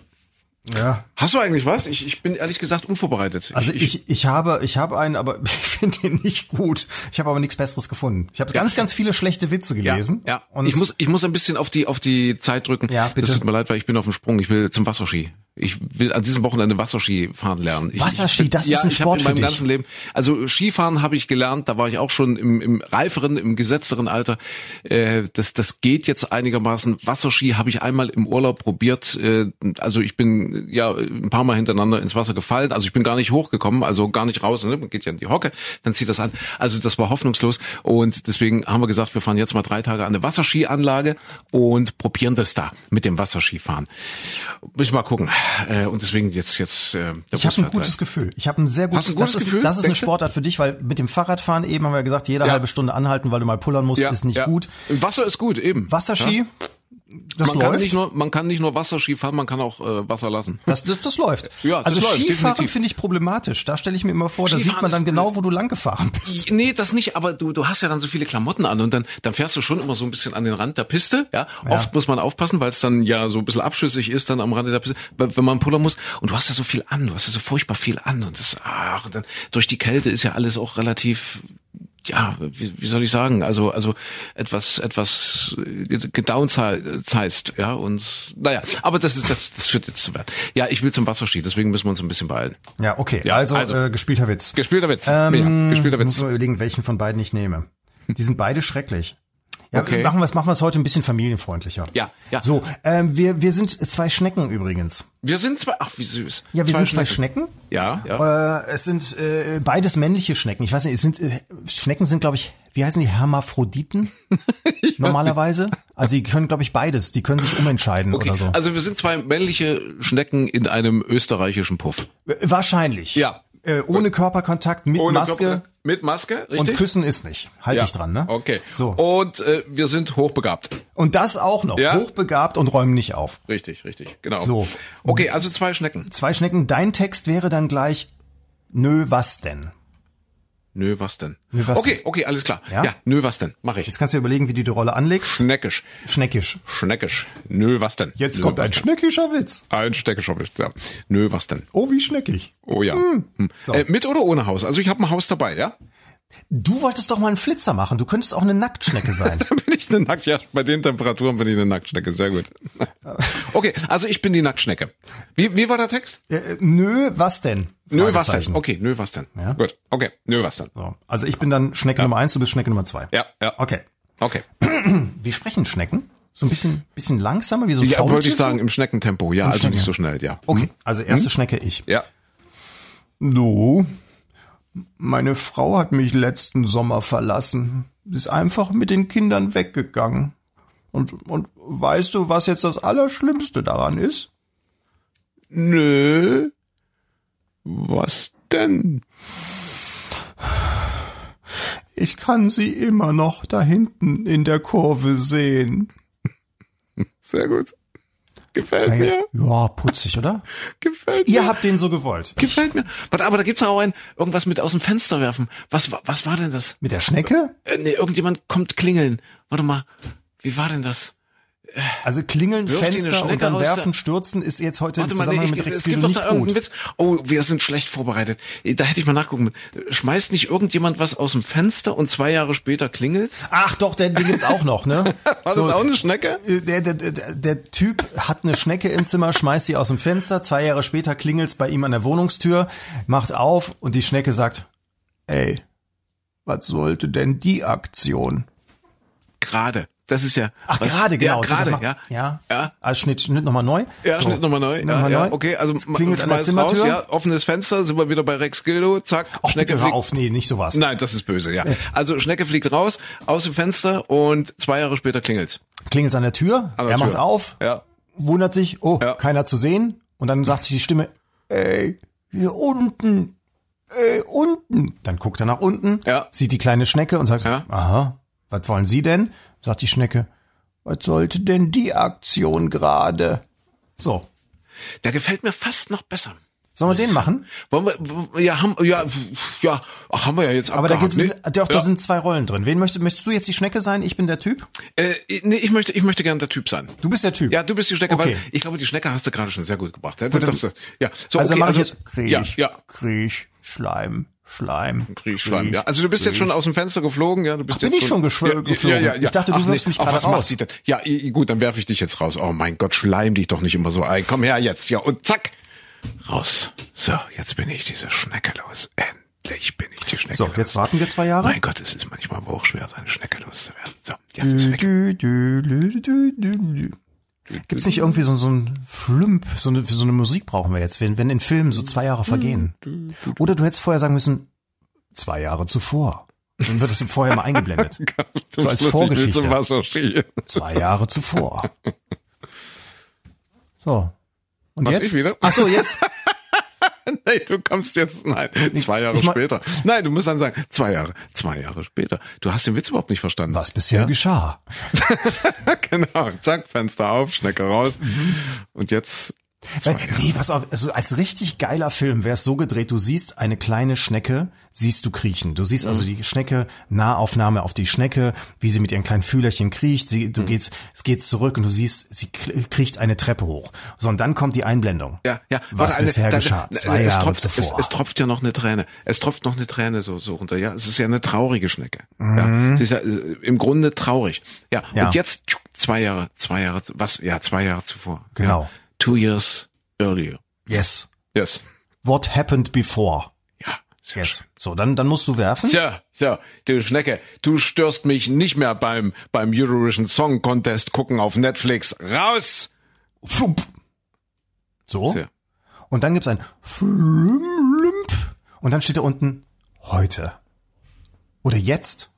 Ja. Hast du eigentlich was? Ich, ich bin ehrlich gesagt unvorbereitet. Also ich, ich, ich habe ich habe einen, aber ich finde ihn nicht gut. Ich habe aber nichts Besseres gefunden. Ich habe ja. ganz ganz viele schlechte Witze gelesen. Ja. ja. Und ich muss ich muss ein bisschen auf die auf die Zeit drücken. Ja, bitte. Das tut mir leid, weil ich bin auf dem Sprung. Ich will zum Wasserski. Ich will an diesem Wochenende Wasserski fahren lernen. Ich, Wasserski, das ja, ist ein Sport ich in meinem für dich. ganzen Leben. Also Skifahren habe ich gelernt, da war ich auch schon im, im reiferen, im gesetzteren Alter. Äh, das, das geht jetzt einigermaßen. Wasserski habe ich einmal im Urlaub probiert. Äh, also ich bin ja ein paar Mal hintereinander ins Wasser gefallen. Also ich bin gar nicht hochgekommen, also gar nicht raus. Ne? Man geht ja in die Hocke, dann zieht das an. Also das war hoffnungslos. Und deswegen haben wir gesagt, wir fahren jetzt mal drei Tage an eine Wasserskianlage und probieren das da mit dem Wasserskifahren. Muss ich mal gucken. Äh, und deswegen jetzt jetzt. Äh, ich habe ein gutes Gefühl. Ich habe ein sehr gutes, ein gutes das Gefühl. Ist, das ist eine Sportart für dich, weil mit dem Fahrradfahren eben haben wir gesagt, jede ja. halbe Stunde anhalten, weil du mal pullern musst, ja, ist nicht ja. gut. Wasser ist gut eben. Wasserski. Das man läuft. Kann nicht nur, man kann nicht nur Wasserski fahren, man kann auch äh, Wasser lassen. Das, das, das läuft. Ja, das also läuft, Skifahren finde ich problematisch. Da stelle ich mir immer vor, Skifahren da sieht man dann genau, wo du lang gefahren bist. Nee, das nicht, aber du, du hast ja dann so viele Klamotten an und dann, dann fährst du schon immer so ein bisschen an den Rand der Piste. Ja, ja. Oft muss man aufpassen, weil es dann ja so ein bisschen abschüssig ist dann am Rande der Piste, wenn man pullern muss. Und du hast ja so viel an, du hast ja so furchtbar viel an und das, ach, und dann durch die Kälte ist ja alles auch relativ ja, wie, wie soll ich sagen, also also etwas etwas gedownsized, ja und naja, aber das ist das das führt jetzt zu weit. Ja, ich will zum Wasserski, deswegen müssen wir uns ein bisschen beeilen. Ja, okay. Ja, also, also äh, gespielter Witz. Gespielter Witz. Ähm, ja, gespielter Witz. Muss man überlegen, welchen von beiden ich nehme. Die sind beide schrecklich. Ja, okay. machen wir es machen wir es heute ein bisschen familienfreundlicher. Ja, ja. So, ähm, wir wir sind zwei Schnecken übrigens. Wir sind zwei, ach wie süß. Ja, wir zwei sind zwei Schnecken. Ja, ja. Äh, es sind äh, beides männliche Schnecken. Ich weiß nicht, es sind äh, Schnecken sind glaube ich, wie heißen die Hermaphroditen normalerweise? Also die können glaube ich beides, die können sich umentscheiden okay. oder so. Also wir sind zwei männliche Schnecken in einem österreichischen Puff. Wahrscheinlich. Ja. Äh, ohne Körperkontakt, mit ohne Maske. Körper, mit Maske, richtig? Und küssen ist nicht. Halte ja. ich dran, ne? Okay. So. Und äh, wir sind hochbegabt. Und das auch noch. Ja? Hochbegabt und räumen nicht auf. Richtig, richtig, genau. So. Okay, also zwei Schnecken. Zwei Schnecken. Dein Text wäre dann gleich, nö, was denn? Nö, was denn? Nö, was okay, okay, alles klar. Ja? Ja, nö, was denn? Mach ich. Jetzt kannst du dir überlegen, wie du die Rolle anlegst. Schneckisch. Schneckisch. Schneckisch. Nö, was denn? Jetzt Nö, kommt ein denn? schneckischer Witz. Ein Schneckisch, ja. Nö, was denn? Oh, wie schneckig. Oh ja. Hm. So. Äh, mit oder ohne Haus? Also ich habe ein Haus dabei, ja? Du wolltest doch mal einen Flitzer machen. Du könntest auch eine Nacktschnecke sein. Dann bin ich eine Nackt, ja, bei den Temperaturen bin ich eine Nacktschnecke, sehr gut. Okay, also ich bin die Nacktschnecke. Wie, wie war der Text? äh, nö, was denn? Nö, was denn? Okay, nö, was denn? Ja. Gut, okay, nö, was denn? So. Also ich bin dann Schnecke Nummer eins, du bist Schnecke Nummer zwei. Ja, ja. Okay. Okay. Wie sprechen Schnecken? So ein bisschen, bisschen langsamer, wie so ein Ja, wollte ich sagen, im Schneckentempo, ja, also Schnecken- nicht so schnell, ja. Okay, also erste Hm? Schnecke ich. Ja. Du, meine Frau hat mich letzten Sommer verlassen. Sie ist einfach mit den Kindern weggegangen. Und, und weißt du, was jetzt das Allerschlimmste daran ist? Nö. Was denn? Ich kann sie immer noch da hinten in der Kurve sehen. Sehr gut. Gefällt mir. Ja, putzig, oder? Gefällt Ihr mir. habt den so gewollt. Gefällt mir. Warte, aber da gibt's auch ein, irgendwas mit aus dem Fenster werfen. Was, war- was war denn das? Mit der Schnecke? Äh, nee, irgendjemand kommt klingeln. Warte mal. Wie war denn das? Also klingeln, Wirft Fenster und dann werfen, stürzen ist jetzt heute im Warte mal, nee, Zusammenhang ich, mit Rex nicht gut. Witz. Oh, wir sind schlecht vorbereitet. Da hätte ich mal nachgucken. Schmeißt nicht irgendjemand was aus dem Fenster und zwei Jahre später klingelt's? Ach doch, den, den gibt's auch noch, ne? War das auch eine Schnecke? Äh, Der, der, der, der Typ hat eine Schnecke im Zimmer, schmeißt die aus dem Fenster, zwei Jahre später klingelt's bei ihm an der Wohnungstür, macht auf und die Schnecke sagt, ey, was sollte denn die Aktion? Gerade. Das ist ja. Ach, was- gerade, genau. Ja, gerade, Das macht- ja. Ja. Ja. Also Schnitt, Schnitt nochmal neu. Ja, So. Schnitt nochmal neu. Schnitt Ja, nochmal ja, neu. okay, also Es klingelt an der schmeiß raus, Zimmertür. ja, offenes Fenster, sind wir wieder bei Rex Gildo, zack, Ach, Schnecke bitte fliegt. auf, nee, nicht sowas. Nein, das ist böse, ja. Also Schnecke fliegt raus aus dem Fenster und zwei Jahre später klingelt's. Klingelt's an der Tür, An der er macht Tür. auf, Ja. wundert sich, oh, keiner zu sehen. Und dann sagt sich die Stimme, ey, hier unten, ey, unten. Dann guckt er nach unten, Ja. sieht die kleine Schnecke und sagt, Ja. aha, was wollen Sie denn? Sagt die Schnecke, was sollte denn die Aktion gerade? So, Der gefällt mir fast noch besser. sollen wir den machen? Wollen wir, ja, haben, ja, ja, ach, haben wir ja jetzt Aber da, gibt's, nee, doch, da ja. sind zwei Rollen drin. Wen möchtest, möchtest du jetzt die Schnecke sein? Ich bin der Typ? äh, nee, ich möchte, ich möchte gern der Typ sein. Du bist der Typ. Ja, du bist die Schnecke, Okay. weil ich glaube, die Schnecke hast du gerade schon sehr gut gebracht. Das- ja. so, also okay, mache ich also, jetzt Kriech, Ja, ja. Kriech, Schleim, Schleim. Kriechschleim, ja. Also du bist jetzt schon aus dem Fenster geflogen, ja, du bist Ach, bin jetzt ich schon geschw- ja, geflogen? Ja, ja, ja. Ich dachte, du Ach, wirfst mich ach, gerade raus. Ja, gut, dann werfe ich dich jetzt raus. Oh mein Gott, schleim dich doch nicht immer so ein. Komm her jetzt, ja, und zack. Raus. So, jetzt bin ich diese Schnecke los. Endlich bin ich die Schnecke So, los. jetzt warten wir zwei Jahre. Mein Gott, es ist manchmal aber auch schwer, seine Schnecke loszuwerden. So, jetzt ist Dü, weg. Dü. Gibt's nicht irgendwie so, so ein Flümp, so eine, so eine Musik brauchen wir jetzt, wenn, wenn in Filmen so zwei Jahre vergehen? Oder du hättest vorher sagen müssen, zwei Jahre zuvor. Dann wird es vorher mal eingeblendet. So als Vorgeschichte. Zwei Jahre zuvor. So. Und Was, jetzt? ich wieder? Ach so, jetzt. Nein, du kommst jetzt, nein, zwei Jahre ich mach- später. Nein, du musst dann sagen, zwei Jahre, zwei Jahre später. Du hast den Witz überhaupt nicht verstanden. Was bisher geschah. genau, zack, Fenster auf, Schnecke raus. Mhm. Und jetzt, nee, pass auf, also als richtig geiler Film wäre es so gedreht, du siehst eine kleine Schnecke, siehst du kriechen. Du siehst Mhm. also die Schnecke, Nahaufnahme auf die Schnecke, wie sie mit ihren kleinen Fühlerchen kriecht, sie, Mhm. du gehst, es geht zurück und du siehst, sie kriecht eine Treppe hoch. So, und dann kommt die Einblendung. ja, ja. Was warte, eine- bisher da- geschah, da- zwei es Jahre tropft, zuvor. Es, es tropft ja noch eine Träne. Es tropft noch eine Träne so, so runter. Ja, es ist ja eine traurige Schnecke. Ja, sie ist ja äh, im Grunde traurig. Ja, Mhm. Ja. und jetzt zwei Jahre, zwei Jahre, was, ja, zwei Jahre zuvor. Genau. Ja. Two years earlier. Yes. Yes. What happened before? Ja, sehr schön. So, dann, dann musst du werfen. So, so, du Schnecke, du störst mich nicht mehr beim, beim Eurovision Song Contest gucken auf Netflix. Raus! Flump. So. So. Und dann gibt's ein Flümp. Und dann steht da unten heute. Oder jetzt.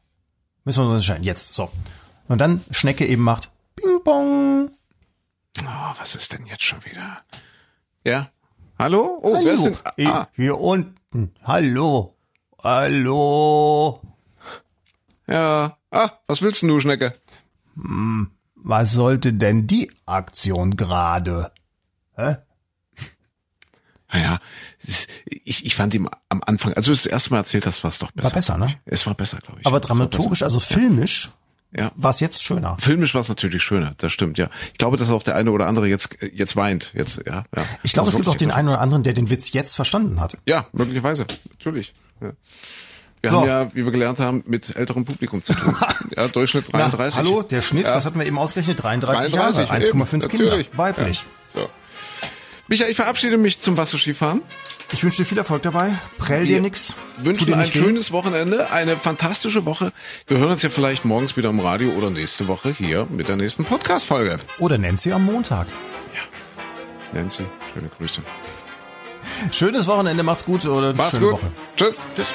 Müssen wir uns entscheiden. Jetzt. So. Und dann Schnecke eben macht Ping Pong. Oh, was ist denn jetzt schon wieder? Ja? Hallo? Oh, wer ist Hallo. denn? Ah, Hier unten. Hallo. Hallo. ja. Ah, was willst denn du, Schnecke? Was sollte denn die Aktion gerade? Hä? Naja, ich, ich fand ihm am Anfang, also das erste Mal erzählt das war es doch besser. War besser, ne? Es war besser, glaube ich. Aber dramaturgisch, also filmisch, ja. war es jetzt schöner. Filmisch war es natürlich schöner, das stimmt, ja. Ich glaube, dass auch der eine oder andere jetzt jetzt weint, jetzt, ja. ja. Ich glaube, es gibt auch den einen oder anderen, der den Witz jetzt verstanden hat. Ja, möglicherweise, natürlich. Ja. Wir so. haben ja, wie wir gelernt haben, mit älterem Publikum zu tun. Ja, Durchschnitt 33. Na, hallo, der Schnitt, ja. was hatten wir eben ausgerechnet? 33, 33 Jahre, 1,5 Kinder, weiblich. Ja. Michael, ich verabschiede mich zum Wasserskifahren. Ich wünsche dir viel Erfolg dabei. Prell dir nix. Wünschen ein schönes Wochenende, eine fantastische Woche. Wir hören uns ja vielleicht morgens wieder im Radio oder nächste Woche hier mit der nächsten Podcast-Folge. Oder Nancy am Montag. Ja. Nancy, schöne Grüße. Schönes Wochenende, macht's gut oder macht's schöne gut. Woche. Tschüss. Tschüss.